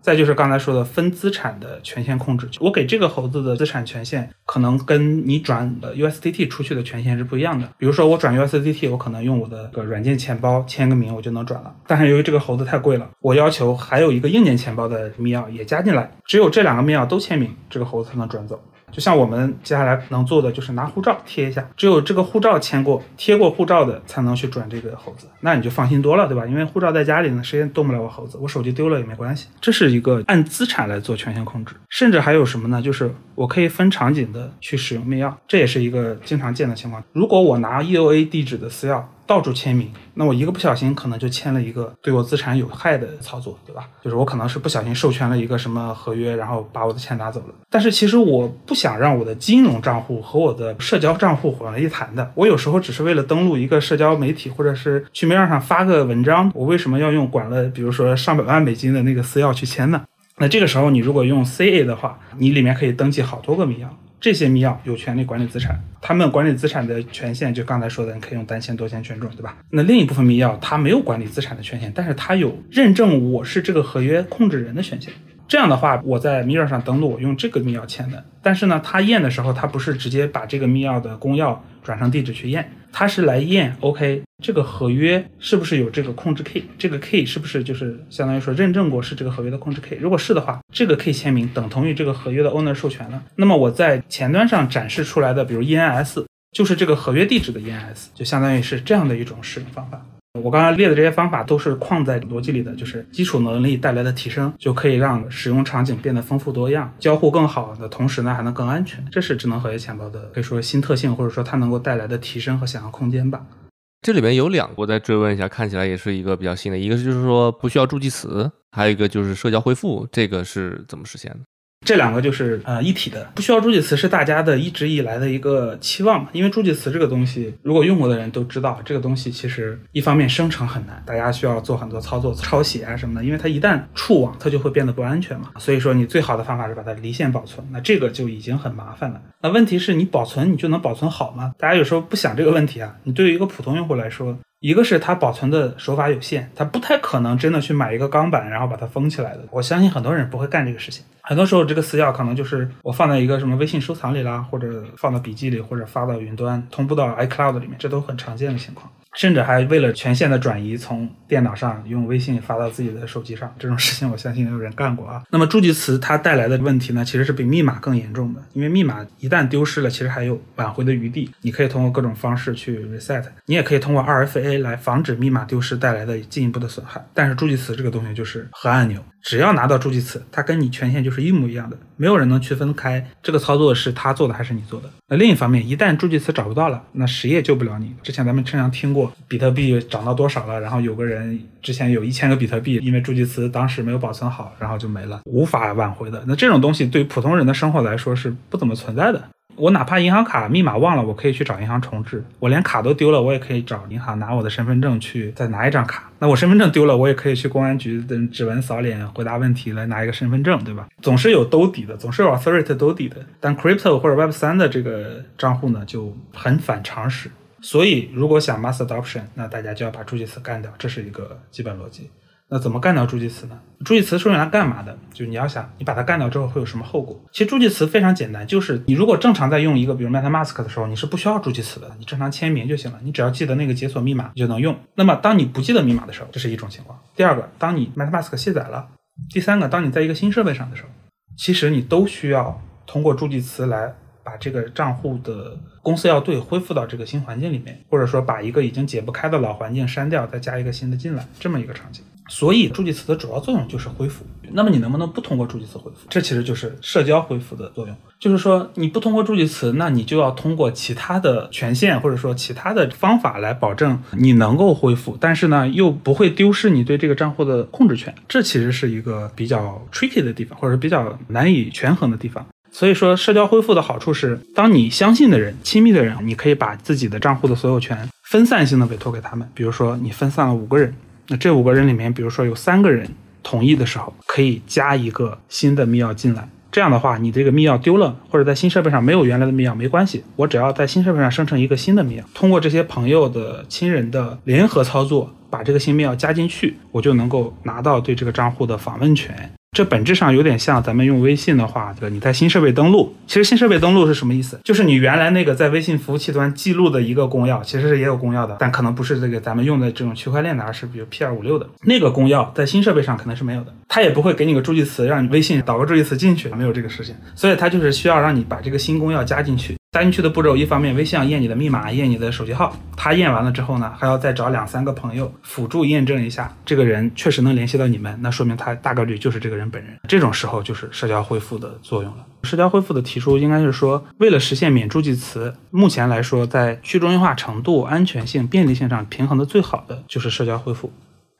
再就是刚才说的分资产的权限控制，我给这个猴子的资产权限，可能跟你转 USDT 出去的权限是不一样的。比如说我转 USDT，我可能用我的个软件钱包签个名，我就能转了。但是由于这个猴子太贵了，我要求还有一个硬件钱包的密钥也加进来，只有这两个密钥都签名，这个猴子才能转走。就像我们接下来能做的，就是拿护照贴一下，只有这个护照签过、贴过护照的，才能去转这个猴子。那你就放心多了，对吧？因为护照在家里呢，谁也动不了我猴子，我手机丢了也没关系。这是一个按资产来做权限控制，甚至还有什么呢？就是我可以分场景的去使用密钥，这也是一个经常见的情况。如果我拿 EOA 地址的私钥。到处签名，那我一个不小心可能就签了一个对我资产有害的操作，对吧？就是我可能是不小心授权了一个什么合约，然后把我的钱拿走了。但是其实我不想让我的金融账户和我的社交账户混为一谈的。我有时候只是为了登录一个社交媒体，或者是去面上发个文章，我为什么要用管了比如说上百万美金的那个私钥去签呢？那这个时候你如果用 CA 的话，你里面可以登记好多个密钥。这些密钥有权利管理资产，他们管理资产的权限就刚才说的，你可以用单签、多签、权重，对吧？那另一部分密钥它没有管理资产的权限，但是它有认证我是这个合约控制人的权限。这样的话，我在 Mirror 上登录，我用这个密钥签的。但是呢，他验的时候，他不是直接把这个密钥的公钥转成地址去验，他是来验 OK 这个合约是不是有这个控制 key，这个 key 是不是就是相当于说认证过是这个合约的控制 key。如果是的话，这个 key 签名等同于这个合约的 owner 授权了。那么我在前端上展示出来的，比如 ENS，就是这个合约地址的 ENS，就相当于是这样的一种使用方法。我刚才列的这些方法都是框在逻辑里的，就是基础能力带来的提升，就可以让使用场景变得丰富多样，交互更好的同时呢，还能更安全。这是智能合约钱包的可以说新特性，或者说它能够带来的提升和想象空间吧。这里面有两个，我再追问一下，看起来也是一个比较新的，一个是就是说不需要助记词，还有一个就是社交恢复，这个是怎么实现的？这两个就是呃一体的，不需要助记词是大家的一直以来的一个期望嘛。因为助记词这个东西，如果用过的人都知道，这个东西其实一方面生成很难，大家需要做很多操作，抄写啊什么的。因为它一旦触网，它就会变得不安全嘛。所以说你最好的方法是把它离线保存，那这个就已经很麻烦了。那问题是你保存你就能保存好吗？大家有时候不想这个问题啊。你对于一个普通用户来说。一个是它保存的手法有限，它不太可能真的去买一个钢板，然后把它封起来的。我相信很多人不会干这个事情。很多时候，这个私钥可能就是我放在一个什么微信收藏里啦，或者放到笔记里，或者发到云端，同步到 iCloud 里面，这都很常见的情况。甚至还为了权限的转移，从电脑上用微信发到自己的手机上，这种事情我相信有人干过啊。那么助记词它带来的问题呢，其实是比密码更严重的，因为密码一旦丢失了，其实还有挽回的余地，你可以通过各种方式去 reset，你也可以通过 2FA 来防止密码丢失带来的进一步的损害。但是助记词这个东西就是核按钮。只要拿到助记词，它跟你权限就是一模一样的，没有人能区分开这个操作是他做的还是你做的。那另一方面，一旦助记词找不到了，那谁也救不了你。之前咱们经常听过比特币涨到多少了，然后有个人之前有一千个比特币，因为助记词当时没有保存好，然后就没了，无法挽回的。那这种东西对普通人的生活来说是不怎么存在的。我哪怕银行卡密码忘了，我可以去找银行重置。我连卡都丢了，我也可以找银行拿我的身份证去再拿一张卡。那我身份证丢了，我也可以去公安局等指纹扫脸回答问题来拿一个身份证，对吧？总是有兜底的，总是有 authority 兜底的。但 crypto 或者 Web 三的这个账户呢，就很反常识。所以如果想 mass adoption，那大家就要把助记词干掉，这是一个基本逻辑。那怎么干掉助记词呢？助记词是用来干嘛的？就是你要想，你把它干掉之后会有什么后果？其实助记词非常简单，就是你如果正常在用一个，比如 MetaMask 的时候，你是不需要助记词的，你正常签名就行了，你只要记得那个解锁密码，你就能用。那么当你不记得密码的时候，这是一种情况。第二个，当你 MetaMask 卸载了；第三个，当你在一个新设备上的时候，其实你都需要通过助记词来把这个账户的公司要对恢复到这个新环境里面，或者说把一个已经解不开的老环境删掉，再加一个新的进来，这么一个场景。所以助记词的主要作用就是恢复。那么你能不能不通过助记词恢复？这其实就是社交恢复的作用。就是说你不通过助记词，那你就要通过其他的权限或者说其他的方法来保证你能够恢复，但是呢又不会丢失你对这个账户的控制权。这其实是一个比较 tricky 的地方，或者是比较难以权衡的地方。所以说，社交恢复的好处是，当你相信的人、亲密的人，你可以把自己的账户的所有权分散性的委托给他们。比如说，你分散了五个人。那这五个人里面，比如说有三个人同意的时候，可以加一个新的密钥进来。这样的话，你这个密钥丢了，或者在新设备上没有原来的密钥，没关系，我只要在新设备上生成一个新的密钥，通过这些朋友的亲人的联合操作，把这个新密钥加进去，我就能够拿到对这个账户的访问权。这本质上有点像咱们用微信的话，这个你在新设备登录，其实新设备登录是什么意思？就是你原来那个在微信服务器端记录的一个公钥，其实是也有公钥的，但可能不是这个咱们用的这种区块链的，而是比如 P 二五六的那个公钥，在新设备上可能是没有的，它也不会给你个助记词，让你微信导个助记词进去，没有这个事情，所以它就是需要让你把这个新公钥加进去。加进去的步骤，一方面微信要验你的密码，验你的手机号，他验完了之后呢，还要再找两三个朋友辅助验证一下，这个人确实能联系到你们，那说明他大概率就是这个人本人。这种时候就是社交恢复的作用了。社交恢复的提出应该是说，为了实现免助记词，目前来说，在去中心化程度、安全性、便利性上平衡的最好的就是社交恢复。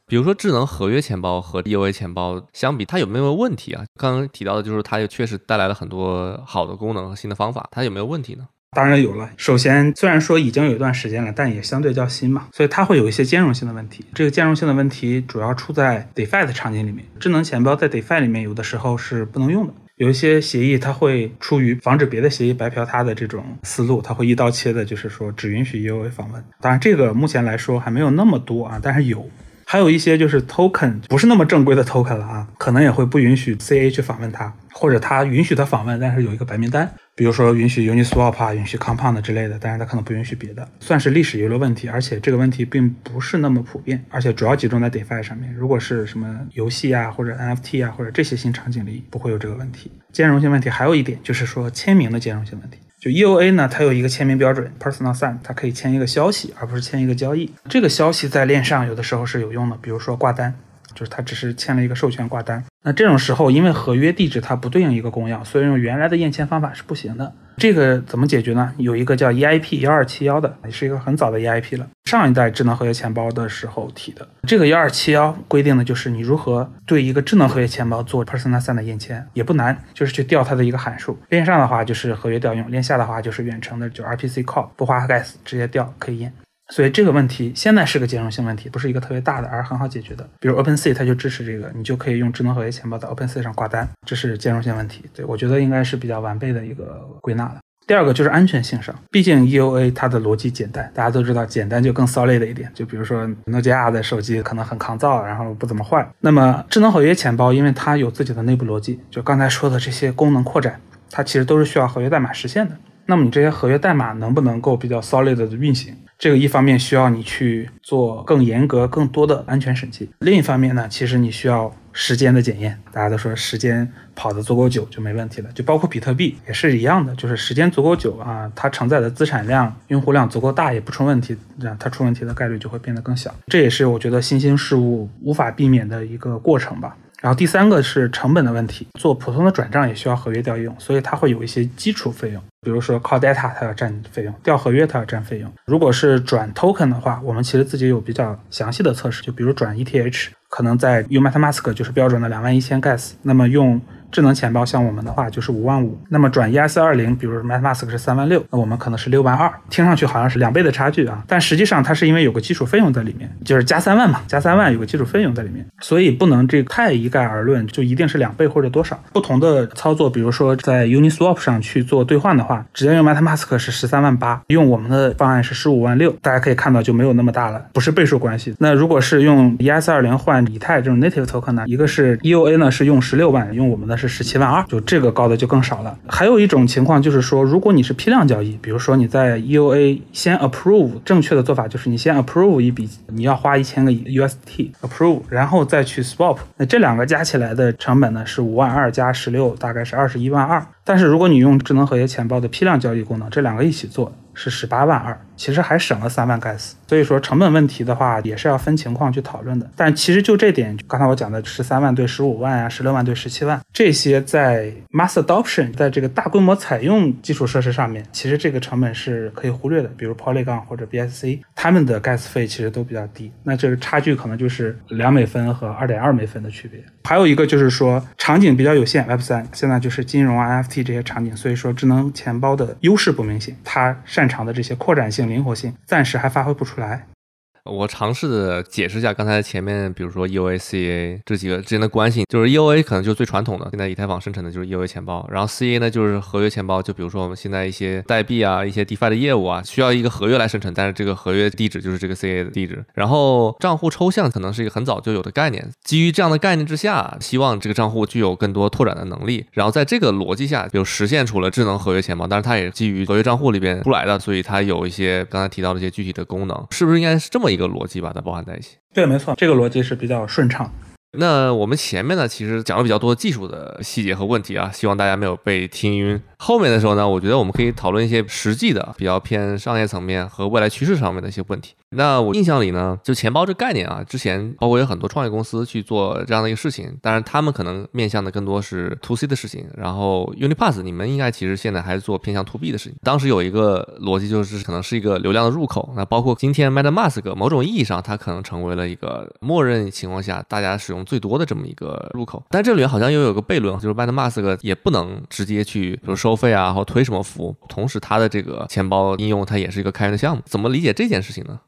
比如说，智能合约钱包和 EOA 钱包相比，它有没有问题啊？刚刚提到的就是它确实带来了很多好的功能和新的方法，它有没有问题呢？当然有了。首先，虽然说已经有一段时间了，但也相对较新嘛，所以它会有一些兼容性的问题。这个兼容性的问题主要出在 DeFi 的场景里面。智能钱包在 DeFi 里面有的时候是不能用的，有一些协议它会出于防止别的协议白嫖它的这种思路，它会一刀切的，就是说只允许 EOA 访问。当然，这个目前来说还没有那么多啊，但是有。还有一些就是 token 不是那么正规的 token 了啊，可能也会不允许 CA 去访问它，或者它允许它访问，但是有一个白名单，比如说允许 Uniswap，允许 Compound 之类的，但是它可能不允许别的，算是历史遗留问题，而且这个问题并不是那么普遍，而且主要集中在 DeFi 上面。如果是什么游戏啊，或者 NFT 啊，或者这些新场景里，不会有这个问题。兼容性问题还有一点就是说签名的兼容性问题。就 EOA 呢，它有一个签名标准，Personal Sign，它可以签一个消息，而不是签一个交易。这个消息在链上有的时候是有用的，比如说挂单，就是它只是签了一个授权挂单。那这种时候，因为合约地址它不对应一个公钥，所以用原来的验签方法是不行的。这个怎么解决呢？有一个叫 EIP 幺二七幺的，也是一个很早的 EIP 了，上一代智能合约钱包的时候提的。这个幺二七幺规定的就是你如何对一个智能合约钱包做 Personal Sign 的验签，也不难，就是去调它的一个函数。链上的话就是合约调用，链下的话就是远程的，就 RPC call 不花 gas 直接调可以验。所以这个问题现在是个兼容性问题，不是一个特别大的，而很好解决的。比如 OpenSea 它就支持这个，你就可以用智能合约钱包在 OpenSea 上挂单，这是兼容性问题。对我觉得应该是比较完备的一个归纳了。第二个就是安全性上，毕竟 EOA 它的逻辑简单，大家都知道简单就更 solid 一点。就比如说诺基亚的手机可能很抗造，然后不怎么坏。那么智能合约钱包，因为它有自己的内部逻辑，就刚才说的这些功能扩展，它其实都是需要合约代码实现的。那么你这些合约代码能不能够比较 solid 的运行？这个一方面需要你去做更严格、更多的安全审计，另一方面呢，其实你需要时间的检验。大家都说时间跑得足够久就没问题了，就包括比特币也是一样的，就是时间足够久啊，它承载的资产量、用户量足够大也不出问题，这样它出问题的概率就会变得更小。这也是我觉得新兴事物无法避免的一个过程吧。然后第三个是成本的问题，做普通的转账也需要合约调用，所以它会有一些基础费用，比如说 call data 它要占费用，调合约它要占费用。如果是转 token 的话，我们其实自己有比较详细的测试，就比如转 ETH，可能在用 MetaMask 就是标准的两万一千 gas，那么用。智能钱包像我们的话就是五万五，那么转 ES 二零，比如 MetaMask 是三万六，那我们可能是六万二，听上去好像是两倍的差距啊，但实际上它是因为有个基础费用在里面，就是加三万嘛，加三万有个基础费用在里面，所以不能这太一概而论，就一定是两倍或者多少。不同的操作，比如说在 Uniswap 上去做兑换的话，直接用 MetaMask 是十三万八，用我们的方案是十五万六，大家可以看到就没有那么大了，不是倍数关系。那如果是用 ES 二零换以太这种 native token 呢，一个是 EOA 呢是用十六万，用我们的。是十七万二，就这个高的就更少了。还有一种情况就是说，如果你是批量交易，比如说你在 EOA 先 approve，正确的做法就是你先 approve 一笔，你要花一千个 UST approve，然后再去 swap，那这两个加起来的成本呢是五万二加十六，大概是二十一万二。但是如果你用智能合约钱包的批量交易功能，这两个一起做是十八万二。其实还省了三万 gas。所以说成本问题的话，也是要分情况去讨论的。但其实就这点，刚才我讲的十三万对十五万啊，十六万对十七万，这些在 mass adoption，在这个大规模采用基础设施上面，其实这个成本是可以忽略的。比如 Polygon 或者 BSC，他们的 gas 费其实都比较低。那这个差距可能就是两美分和二点二美分的区别。还有一个就是说场景比较有限，Web 三现在就是金融啊、NFT 这些场景，所以说智能钱包的优势不明显，它擅长的这些扩展性、灵活性暂时还发挥不出来。我尝试的解释一下刚才前面，比如说 EOA、CA 这几个之间的关系，就是 EOA 可能就是最传统的，现在以太坊生成的就是 EOA 钱包，然后 CA 呢就是合约钱包，就比如说我们现在一些代币啊、一些 DeFi 的业务啊，需要一个合约来生成，但是这个合约地址就是这个 CA 的地址。然后账户抽象可能是一个很早就有的概念，基于这样的概念之下，希望这个账户具有更多拓展的能力。然后在这个逻辑下，就实现出了智能合约钱包，但是它也基于合约账户里边出来的，所以它有一些刚才提到的一些具体的功能，是不是应该是这么一个逻辑把它包含在一起？对，没错，这个逻辑是比较顺畅。那我们前面呢，其实讲了比较多技术的细节和问题啊，希望大家没有被听晕。后面的时候呢，我觉得我们可以讨论一些实际的、比较偏商业层面和未来趋势上面的一些问题。那我印象里呢，就钱包这概念啊，之前包括有很多创业公司去做这样的一个事情，当然他们可能面向的更多是 to C 的事情。然后 Unipass，你们应该其实现在还是做偏向 to B 的事情。当时有一个逻辑就是可能是一个流量的入口。那包括今天 MetaMask，某种意义上它可能成为了一个默认情况下大家使用最多的这么一个入口。但这里面好像又有个悖论，就是 MetaMask 也不能直接去比如说收费啊，然后推什么服务，同时它的这个钱包应用它也是一个开源的项目，怎么理解这件事情呢？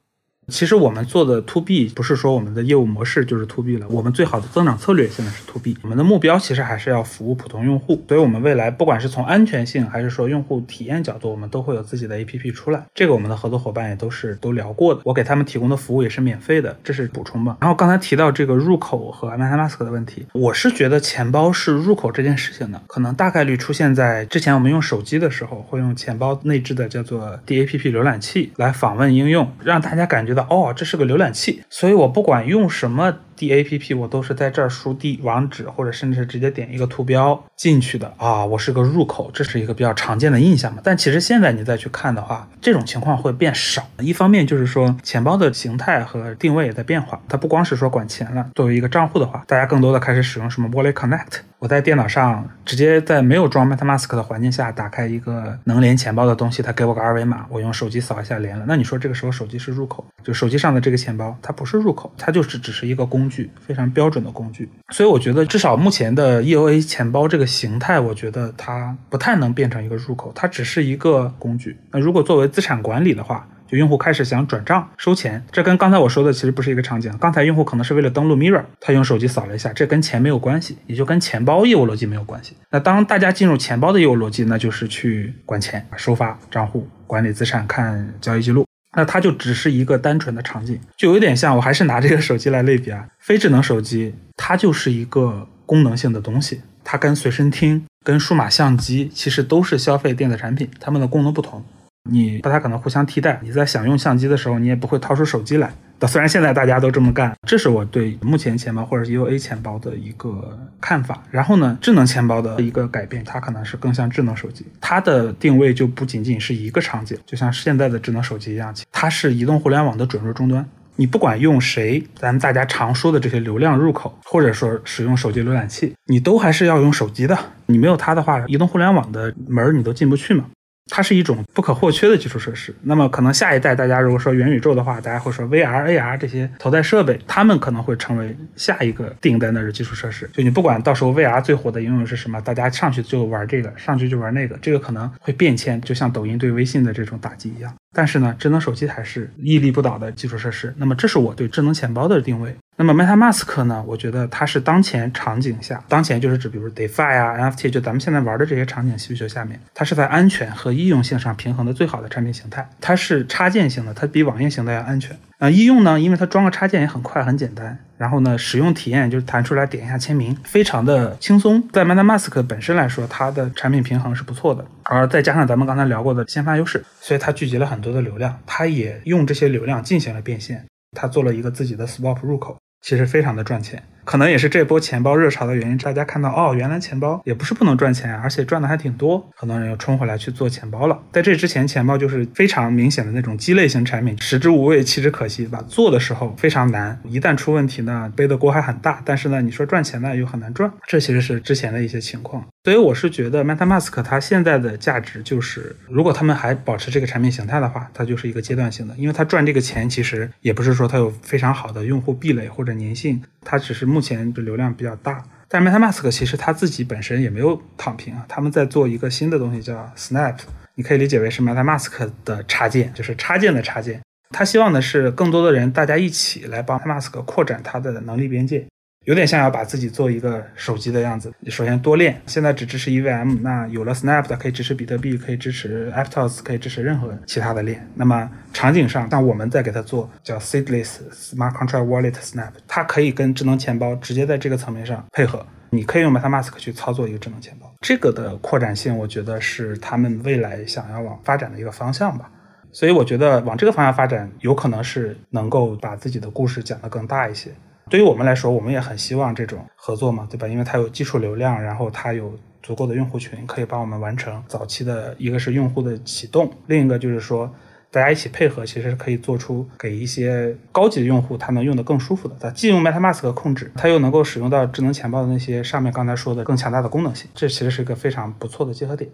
其实我们做的 to B 不是说我们的业务模式就是 to B 了，我们最好的增长策略现在是 to B，我们的目标其实还是要服务普通用户，所以我们未来不管是从安全性还是说用户体验角度，我们都会有自己的 APP 出来。这个我们的合作伙伴也都是都聊过的，我给他们提供的服务也是免费的，这是补充吧。然后刚才提到这个入口和 MetaMask 的问题，我是觉得钱包是入口这件事情呢，可能大概率出现在之前我们用手机的时候，会用钱包内置的叫做 DAPP 浏览器来访问应用，让大家感觉到哦，这是个浏。览器，所以我不管用什么 DAPP，我都是在这儿输地网址，或者甚至是直接点一个图标进去的啊，我是个入口，这是一个比较常见的印象嘛。但其实现在你再去看的话，这种情况会变少。一方面就是说钱包的形态和定位也在变化，它不光是说管钱了，作为一个账户的话，大家更多的开始使用什么 Wallet Connect。我在电脑上直接在没有装 MetaMask 的环境下打开一个能连钱包的东西，它给我个二维码，我用手机扫一下连了。那你说这个时候手机是入口？就手机上的这个钱包，它不是入口，它就是只是一个工具，非常标准的工具。所以我觉得至少目前的 EOA 钱包这个形态，我觉得它不太能变成一个入口，它只是一个工具。那如果作为资产管理的话，就用户开始想转账收钱，这跟刚才我说的其实不是一个场景。刚才用户可能是为了登录 Mirror，他用手机扫了一下，这跟钱没有关系，也就跟钱包业务逻辑没有关系。那当大家进入钱包的业务逻辑，那就是去管钱、收发账户、管理资产、看交易记录。那它就只是一个单纯的场景，就有点像我还是拿这个手机来类比啊，非智能手机它就是一个功能性的东西，它跟随身听、跟数码相机其实都是消费电子产品，它们的功能不同。你大家可能互相替代。你在想用相机的时候，你也不会掏出手机来。虽然现在大家都这么干，这是我对目前钱包或者 U A 钱包的一个看法。然后呢，智能钱包的一个改变，它可能是更像智能手机，它的定位就不仅仅是一个场景，就像现在的智能手机一样，它是移动互联网的准入终端。你不管用谁，咱们大家常说的这些流量入口，或者说使用手机浏览器，你都还是要用手机的。你没有它的话，移动互联网的门你都进不去嘛。它是一种不可或缺的基础设施。那么，可能下一代大家如果说元宇宙的话，大家会说 VR、AR 这些头戴设备，他们可能会成为下一个定在那儿的基础设施。就你不管到时候 VR 最火的应用是什么，大家上去就玩这个，上去就玩那个，这个可能会变迁，就像抖音对微信的这种打击一样。但是呢，智能手机还是屹立不倒的基础设施。那么，这是我对智能钱包的定位。那么，MetaMask 呢？我觉得它是当前场景下，当前就是指比如 DeFi 啊、NFT，就咱们现在玩的这些场景需求下面，它是在安全和易用性上平衡的最好的产品形态。它是插件型的，它比网页型的要安全。啊，易用呢，因为它装个插件也很快很简单。然后呢，使用体验就是弹出来点一下签名，非常的轻松。在 MetaMask 本身来说，它的产品平衡是不错的，而再加上咱们刚才聊过的先发优势，所以它聚集了很多的流量，它也用这些流量进行了变现，它做了一个自己的 Swap 入口。其实非常的赚钱，可能也是这波钱包热潮的原因。大家看到哦，原来钱包也不是不能赚钱，而且赚的还挺多，很多人又冲回来去做钱包了。在这之前，钱包就是非常明显的那种鸡肋型产品，食之无味，弃之可惜吧。做的时候非常难，一旦出问题呢，背的锅还很大。但是呢，你说赚钱呢又很难赚，这其实是之前的一些情况。所以我是觉得 MetaMask 它现在的价值就是，如果他们还保持这个产品形态的话，它就是一个阶段性的，因为它赚这个钱其实也不是说它有非常好的用户壁垒或者粘性，它只是目前的流量比较大。但 MetaMask 其实它自己本身也没有躺平啊，他们在做一个新的东西叫 Snap，你可以理解为是 MetaMask 的插件，就是插件的插件。他希望的是更多的人大家一起来帮 MetaMask 扩展它的能力边界。有点像要把自己做一个手机的样子。首先多链，现在只支持 EVM，那有了 Snap 的可以支持比特币，可以支持 Aptos，可以支持任何其他的链。那么场景上，像我们在给它做叫 Seedless Smart Contract Wallet Snap，它可以跟智能钱包直接在这个层面上配合。你可以用 MetaMask 去操作一个智能钱包，这个的扩展性，我觉得是他们未来想要往发展的一个方向吧。所以我觉得往这个方向发展，有可能是能够把自己的故事讲得更大一些。对于我们来说，我们也很希望这种合作嘛，对吧？因为它有基础流量，然后它有足够的用户群，可以帮我们完成早期的一个是用户的启动，另一个就是说大家一起配合，其实是可以做出给一些高级的用户他能用的更舒服的。它既用 MetaMask 控制，它又能够使用到智能钱包的那些上面刚才说的更强大的功能性，这其实是一个非常不错的结合点。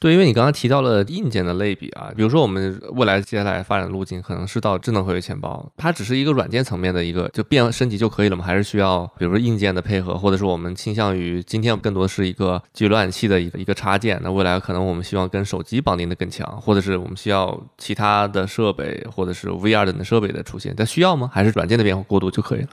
对，因为你刚刚提到了硬件的类比啊，比如说我们未来接下来发展路径可能是到智能合约钱包，它只是一个软件层面的一个就变升级就可以了吗？还是需要比如说硬件的配合，或者是我们倾向于今天更多是一个基于浏览器的一个一个插件，那未来可能我们希望跟手机绑定的更强，或者是我们需要其他的设备或者是 VR 等的设备的出现，但需要吗？还是软件的变化过渡就可以了？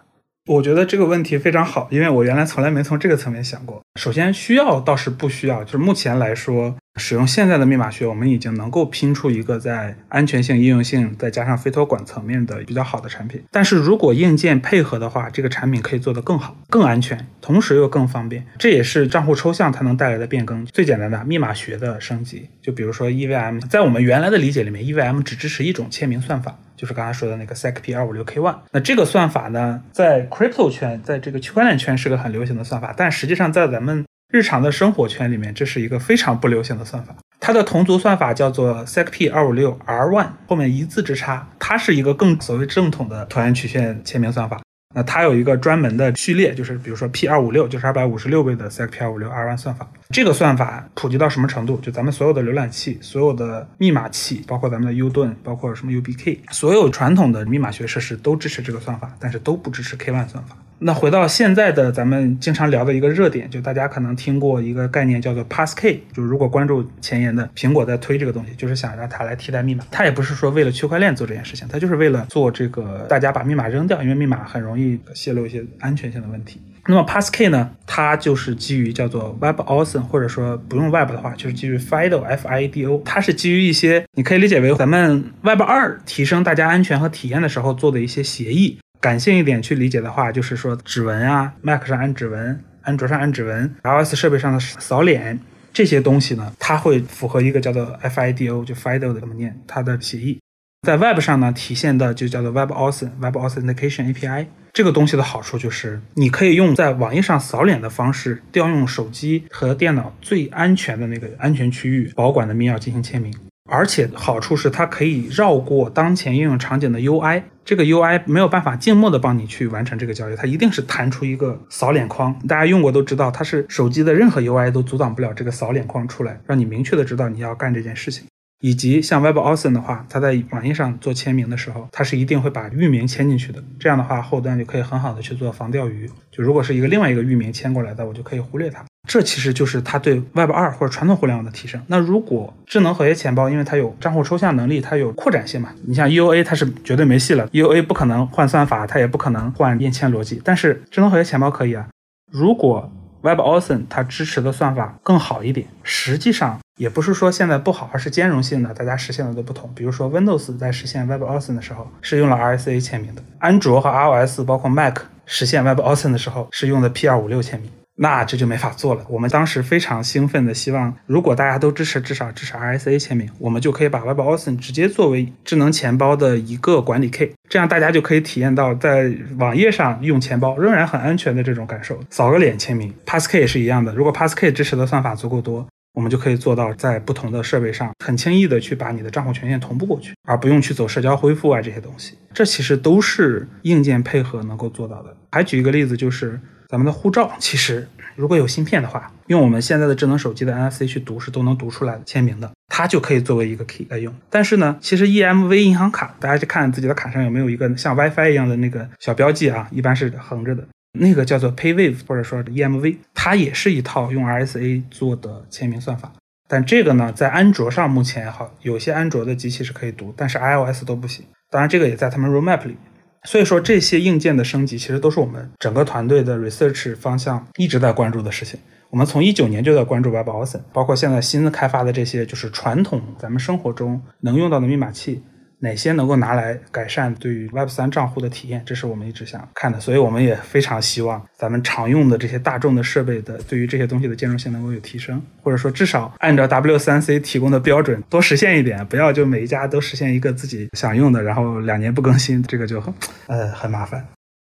我觉得这个问题非常好，因为我原来从来没从这个层面想过。首先，需要倒是不需要，就是目前来说。使用现在的密码学，我们已经能够拼出一个在安全性、应用性再加上非托管层面的比较好的产品。但是如果硬件配合的话，这个产品可以做得更好、更安全，同时又更方便。这也是账户抽象它能带来的变更。最简单的密码学的升级，就比如说 EVM，在我们原来的理解里面，EVM 只支持一种签名算法，就是刚才说的那个 SecP 二五六 K one。那这个算法呢，在 Crypto 圈，在这个区块链圈是个很流行的算法，但实际上在咱们日常的生活圈里面，这是一个非常不流行的算法。它的同族算法叫做 SecP 二五六 R one，后面一字之差，它是一个更所谓正统的椭圆曲线签名算法。那它有一个专门的序列，就是比如说 P 二五六就是二百五十六位的 SecP 二五六 R one 算法。这个算法普及到什么程度？就咱们所有的浏览器、所有的密码器，包括咱们的 U 盾，包括什么 UBK，所有传统的密码学设施都支持这个算法，但是都不支持 K one 算法。那回到现在的咱们经常聊的一个热点，就大家可能听过一个概念叫做 Passkey，就如果关注前沿的苹果在推这个东西，就是想让它来替代密码。它也不是说为了区块链做这件事情，它就是为了做这个大家把密码扔掉，因为密码很容易泄露一些安全性的问题。那么 Passkey 呢，它就是基于叫做 WebAuthn，或者说不用 Web 的话，就是基于 FIDO，F-I-D-O，它是基于一些你可以理解为咱们 Web 二提升大家安全和体验的时候做的一些协议。感性一点去理解的话，就是说指纹啊，Mac 上按指纹，安卓上按指纹，iOS 设备上的扫脸这些东西呢，它会符合一个叫做 FIDO，就 FIDO 的怎么念它的协议。在 Web 上呢，体现的就叫做 WebAuthn，Web Authentication API。这个东西的好处就是，你可以用在网页上扫脸的方式，调用手机和电脑最安全的那个安全区域保管的密钥进行签名。而且好处是，它可以绕过当前应用场景的 UI，这个 UI 没有办法静默的帮你去完成这个交易，它一定是弹出一个扫脸框。大家用过都知道，它是手机的任何 UI 都阻挡不了这个扫脸框出来，让你明确的知道你要干这件事情。以及像 WebAuthn 的话，它在网页上做签名的时候，它是一定会把域名签进去的。这样的话，后端就可以很好的去做防钓鱼。就如果是一个另外一个域名签过来的，我就可以忽略它。这其实就是它对 Web 二或者传统互联网的提升。那如果智能合约钱包，因为它有账户抽象能力，它有扩展性嘛？你像 EOA，它是绝对没戏了 EOA 不可能换算法，它也不可能换验签逻辑。但是智能合约钱包可以啊。如果 WebAuthn 它支持的算法更好一点，实际上也不是说现在不好，而是兼容性的，大家实现的都不同。比如说 Windows 在实现 WebAuthn 的时候是用了 RSA 签名的，安卓和 iOS 包括 Mac 实现 WebAuthn 的时候是用的 P256 签名。那这就没法做了。我们当时非常兴奋的希望，如果大家都支持至少支持 RSA 签名，我们就可以把 WebAuthn 直接作为智能钱包的一个管理 K，这样大家就可以体验到在网页上用钱包仍然很安全的这种感受。扫个脸签名，Passkey 也是一样的。如果 Passkey 支持的算法足够多，我们就可以做到在不同的设备上很轻易的去把你的账户权限同步过去，而不用去走社交恢复啊这些东西。这其实都是硬件配合能够做到的。还举一个例子，就是咱们的护照，其实如果有芯片的话，用我们现在的智能手机的 NFC 去读是都能读出来的签名的，它就可以作为一个 key 来用。但是呢，其实 EMV 银行卡，大家去看自己的卡上有没有一个像 WiFi 一样的那个小标记啊，一般是横着的。那个叫做 PayWave 或者说 EMV，它也是一套用 RSA 做的签名算法。但这个呢，在安卓上目前好，有些安卓的机器是可以读，但是 iOS 都不行。当然，这个也在他们 Roadmap 里面。所以说，这些硬件的升级其实都是我们整个团队的 research 方向一直在关注的事情。我们从一九年就在关注 WebAuthn，包括现在新的开发的这些，就是传统咱们生活中能用到的密码器。哪些能够拿来改善对于 Web 三账户的体验？这是我们一直想看的，所以我们也非常希望咱们常用的这些大众的设备的对于这些东西的兼容性能够有提升，或者说至少按照 W 三 C 提供的标准多实现一点，不要就每一家都实现一个自己想用的，然后两年不更新，这个就很呃很麻烦。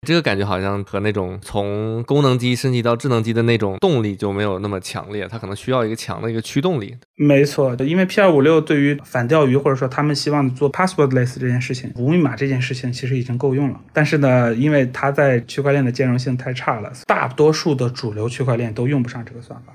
这个感觉好像和那种从功能机升级到智能机的那种动力就没有那么强烈，它可能需要一个强的一个驱动力。没错，因为 P 二五六对于反钓鱼或者说他们希望做 passwordless 这件事情，无密码这件事情其实已经够用了。但是呢，因为它在区块链的兼容性太差了，大多数的主流区块链都用不上这个算法。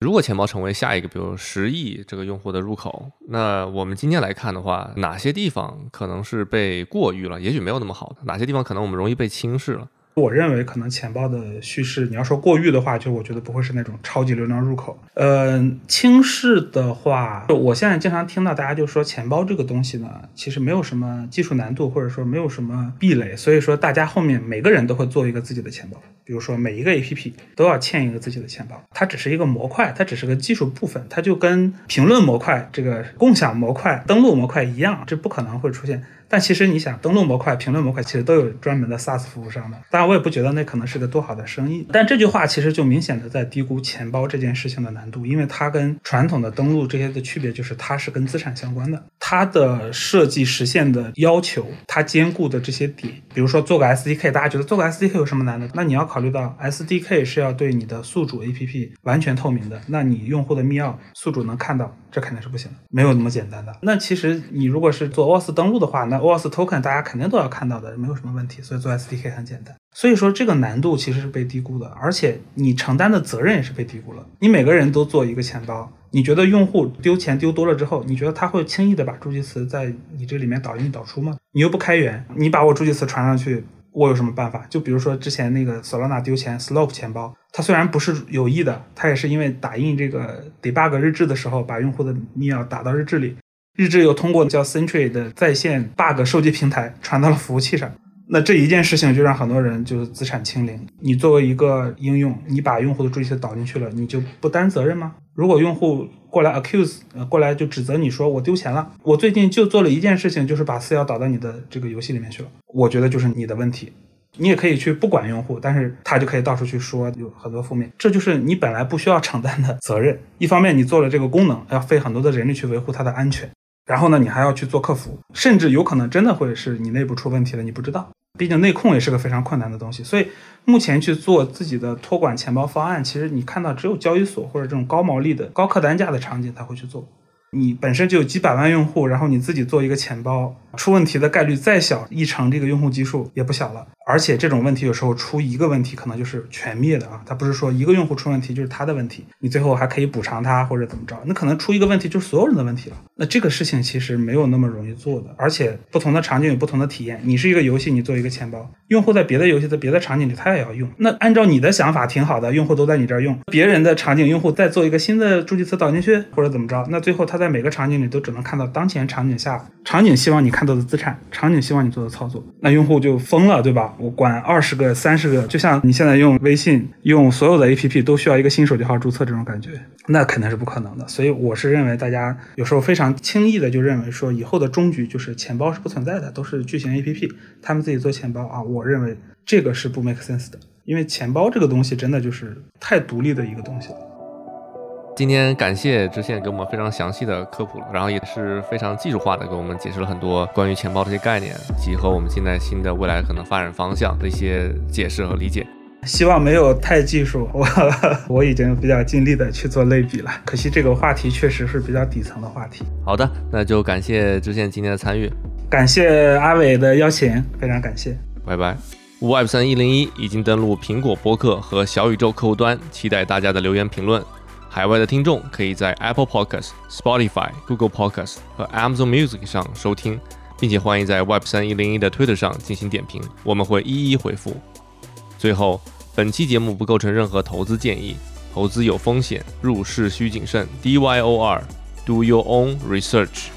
如果钱包成为下一个，比如十亿这个用户的入口，那我们今天来看的话，哪些地方可能是被过誉了？也许没有那么好的，哪些地方可能我们容易被轻视了？我认为可能钱包的叙事，你要说过誉的话，就我觉得不会是那种超级流量入口。呃，轻视的话，我现在经常听到大家就说钱包这个东西呢，其实没有什么技术难度，或者说没有什么壁垒，所以说大家后面每个人都会做一个自己的钱包。比如说每一个 APP 都要嵌一个自己的钱包，它只是一个模块，它只是个技术部分，它就跟评论模块、这个共享模块、登录模块一样，这不可能会出现。但其实你想，登录模块、评论模块其实都有专门的 SaaS 服务商的。当然，我也不觉得那可能是个多好的生意。但这句话其实就明显的在低估钱包这件事情的难度，因为它跟传统的登录这些的区别就是它是跟资产相关的，它的设计实现的要求，它兼顾的这些点，比如说做个 SDK，大家觉得做个 SDK 有什么难的？那你要考虑到 SDK 是要对你的宿主 APP 完全透明的，那你用户的密钥宿主能看到，这肯定是不行的，没有那么简单的。那其实你如果是做 O S 登录的话，那 O S token 大家肯定都要看到的，没有什么问题，所以做 SDK 很简单。所以说这个难度其实是被低估的，而且你承担的责任也是被低估了。你每个人都做一个钱包，你觉得用户丢钱丢多了之后，你觉得他会轻易的把助记词在你这里面导进导出吗？你又不开源，你把我助记词传上去，我有什么办法？就比如说之前那个 Solana 丢钱，Slope 钱包，它虽然不是有意的，它也是因为打印这个 debug 日志的时候，把用户的密钥打到日志里。日志又通过叫 Sentry 的在线 bug 收集平台传到了服务器上，那这一件事情就让很多人就是资产清零。你作为一个应用，你把用户的助记词导进去了，你就不担责任吗？如果用户过来 accuse，呃，过来就指责你说我丢钱了，我最近就做了一件事情，就是把私钥导到你的这个游戏里面去了，我觉得就是你的问题。你也可以去不管用户，但是他就可以到处去说有很多负面，这就是你本来不需要承担的责任。一方面你做了这个功能，要费很多的人力去维护它的安全。然后呢，你还要去做客服，甚至有可能真的会是你内部出问题了，你不知道。毕竟内控也是个非常困难的东西，所以目前去做自己的托管钱包方案，其实你看到只有交易所或者这种高毛利的高客单价的场景才会去做。你本身就有几百万用户，然后你自己做一个钱包，出问题的概率再小，一成这个用户基数也不小了。而且这种问题有时候出一个问题，可能就是全灭的啊！它不是说一个用户出问题就是他的问题，你最后还可以补偿他或者怎么着？那可能出一个问题就是所有人的问题了。那这个事情其实没有那么容易做的，而且不同的场景有不同的体验。你是一个游戏，你做一个钱包，用户在别的游戏的别的场景里他也要用。那按照你的想法挺好的，用户都在你这儿用，别人的场景用户再做一个新的助记词导进去或者怎么着？那最后他在每个场景里都只能看到当前场景下场景希望你看到的资产，场景希望你做的操作，那用户就疯了，对吧？我管二十个、三十个，就像你现在用微信、用所有的 APP 都需要一个新手机号注册这种感觉，那肯定是不可能的。所以我是认为，大家有时候非常轻易的就认为说，以后的终局就是钱包是不存在的，都是巨型 APP，他们自己做钱包啊。我认为这个是不 make sense 的，因为钱包这个东西真的就是太独立的一个东西了。今天感谢知县给我们非常详细的科普了，然后也是非常技术化的给我们解释了很多关于钱包这些概念，及和我们现在新的未来可能发展方向的一些解释和理解。希望没有太技术，我我已经比较尽力的去做类比了。可惜这个话题确实是比较底层的话题。好的，那就感谢知县今天的参与，感谢阿伟的邀请，非常感谢，拜拜。Web 三一零一已经登录苹果播客和小宇宙客户端，期待大家的留言评论。海外的听众可以在 Apple Podcast、Spotify、Google Podcast 和 Amazon Music 上收听，并且欢迎在 Web 三一零一的 Twitter 上进行点评，我们会一一回复。最后，本期节目不构成任何投资建议，投资有风险，入市需谨慎。D Y O R，Do your own research。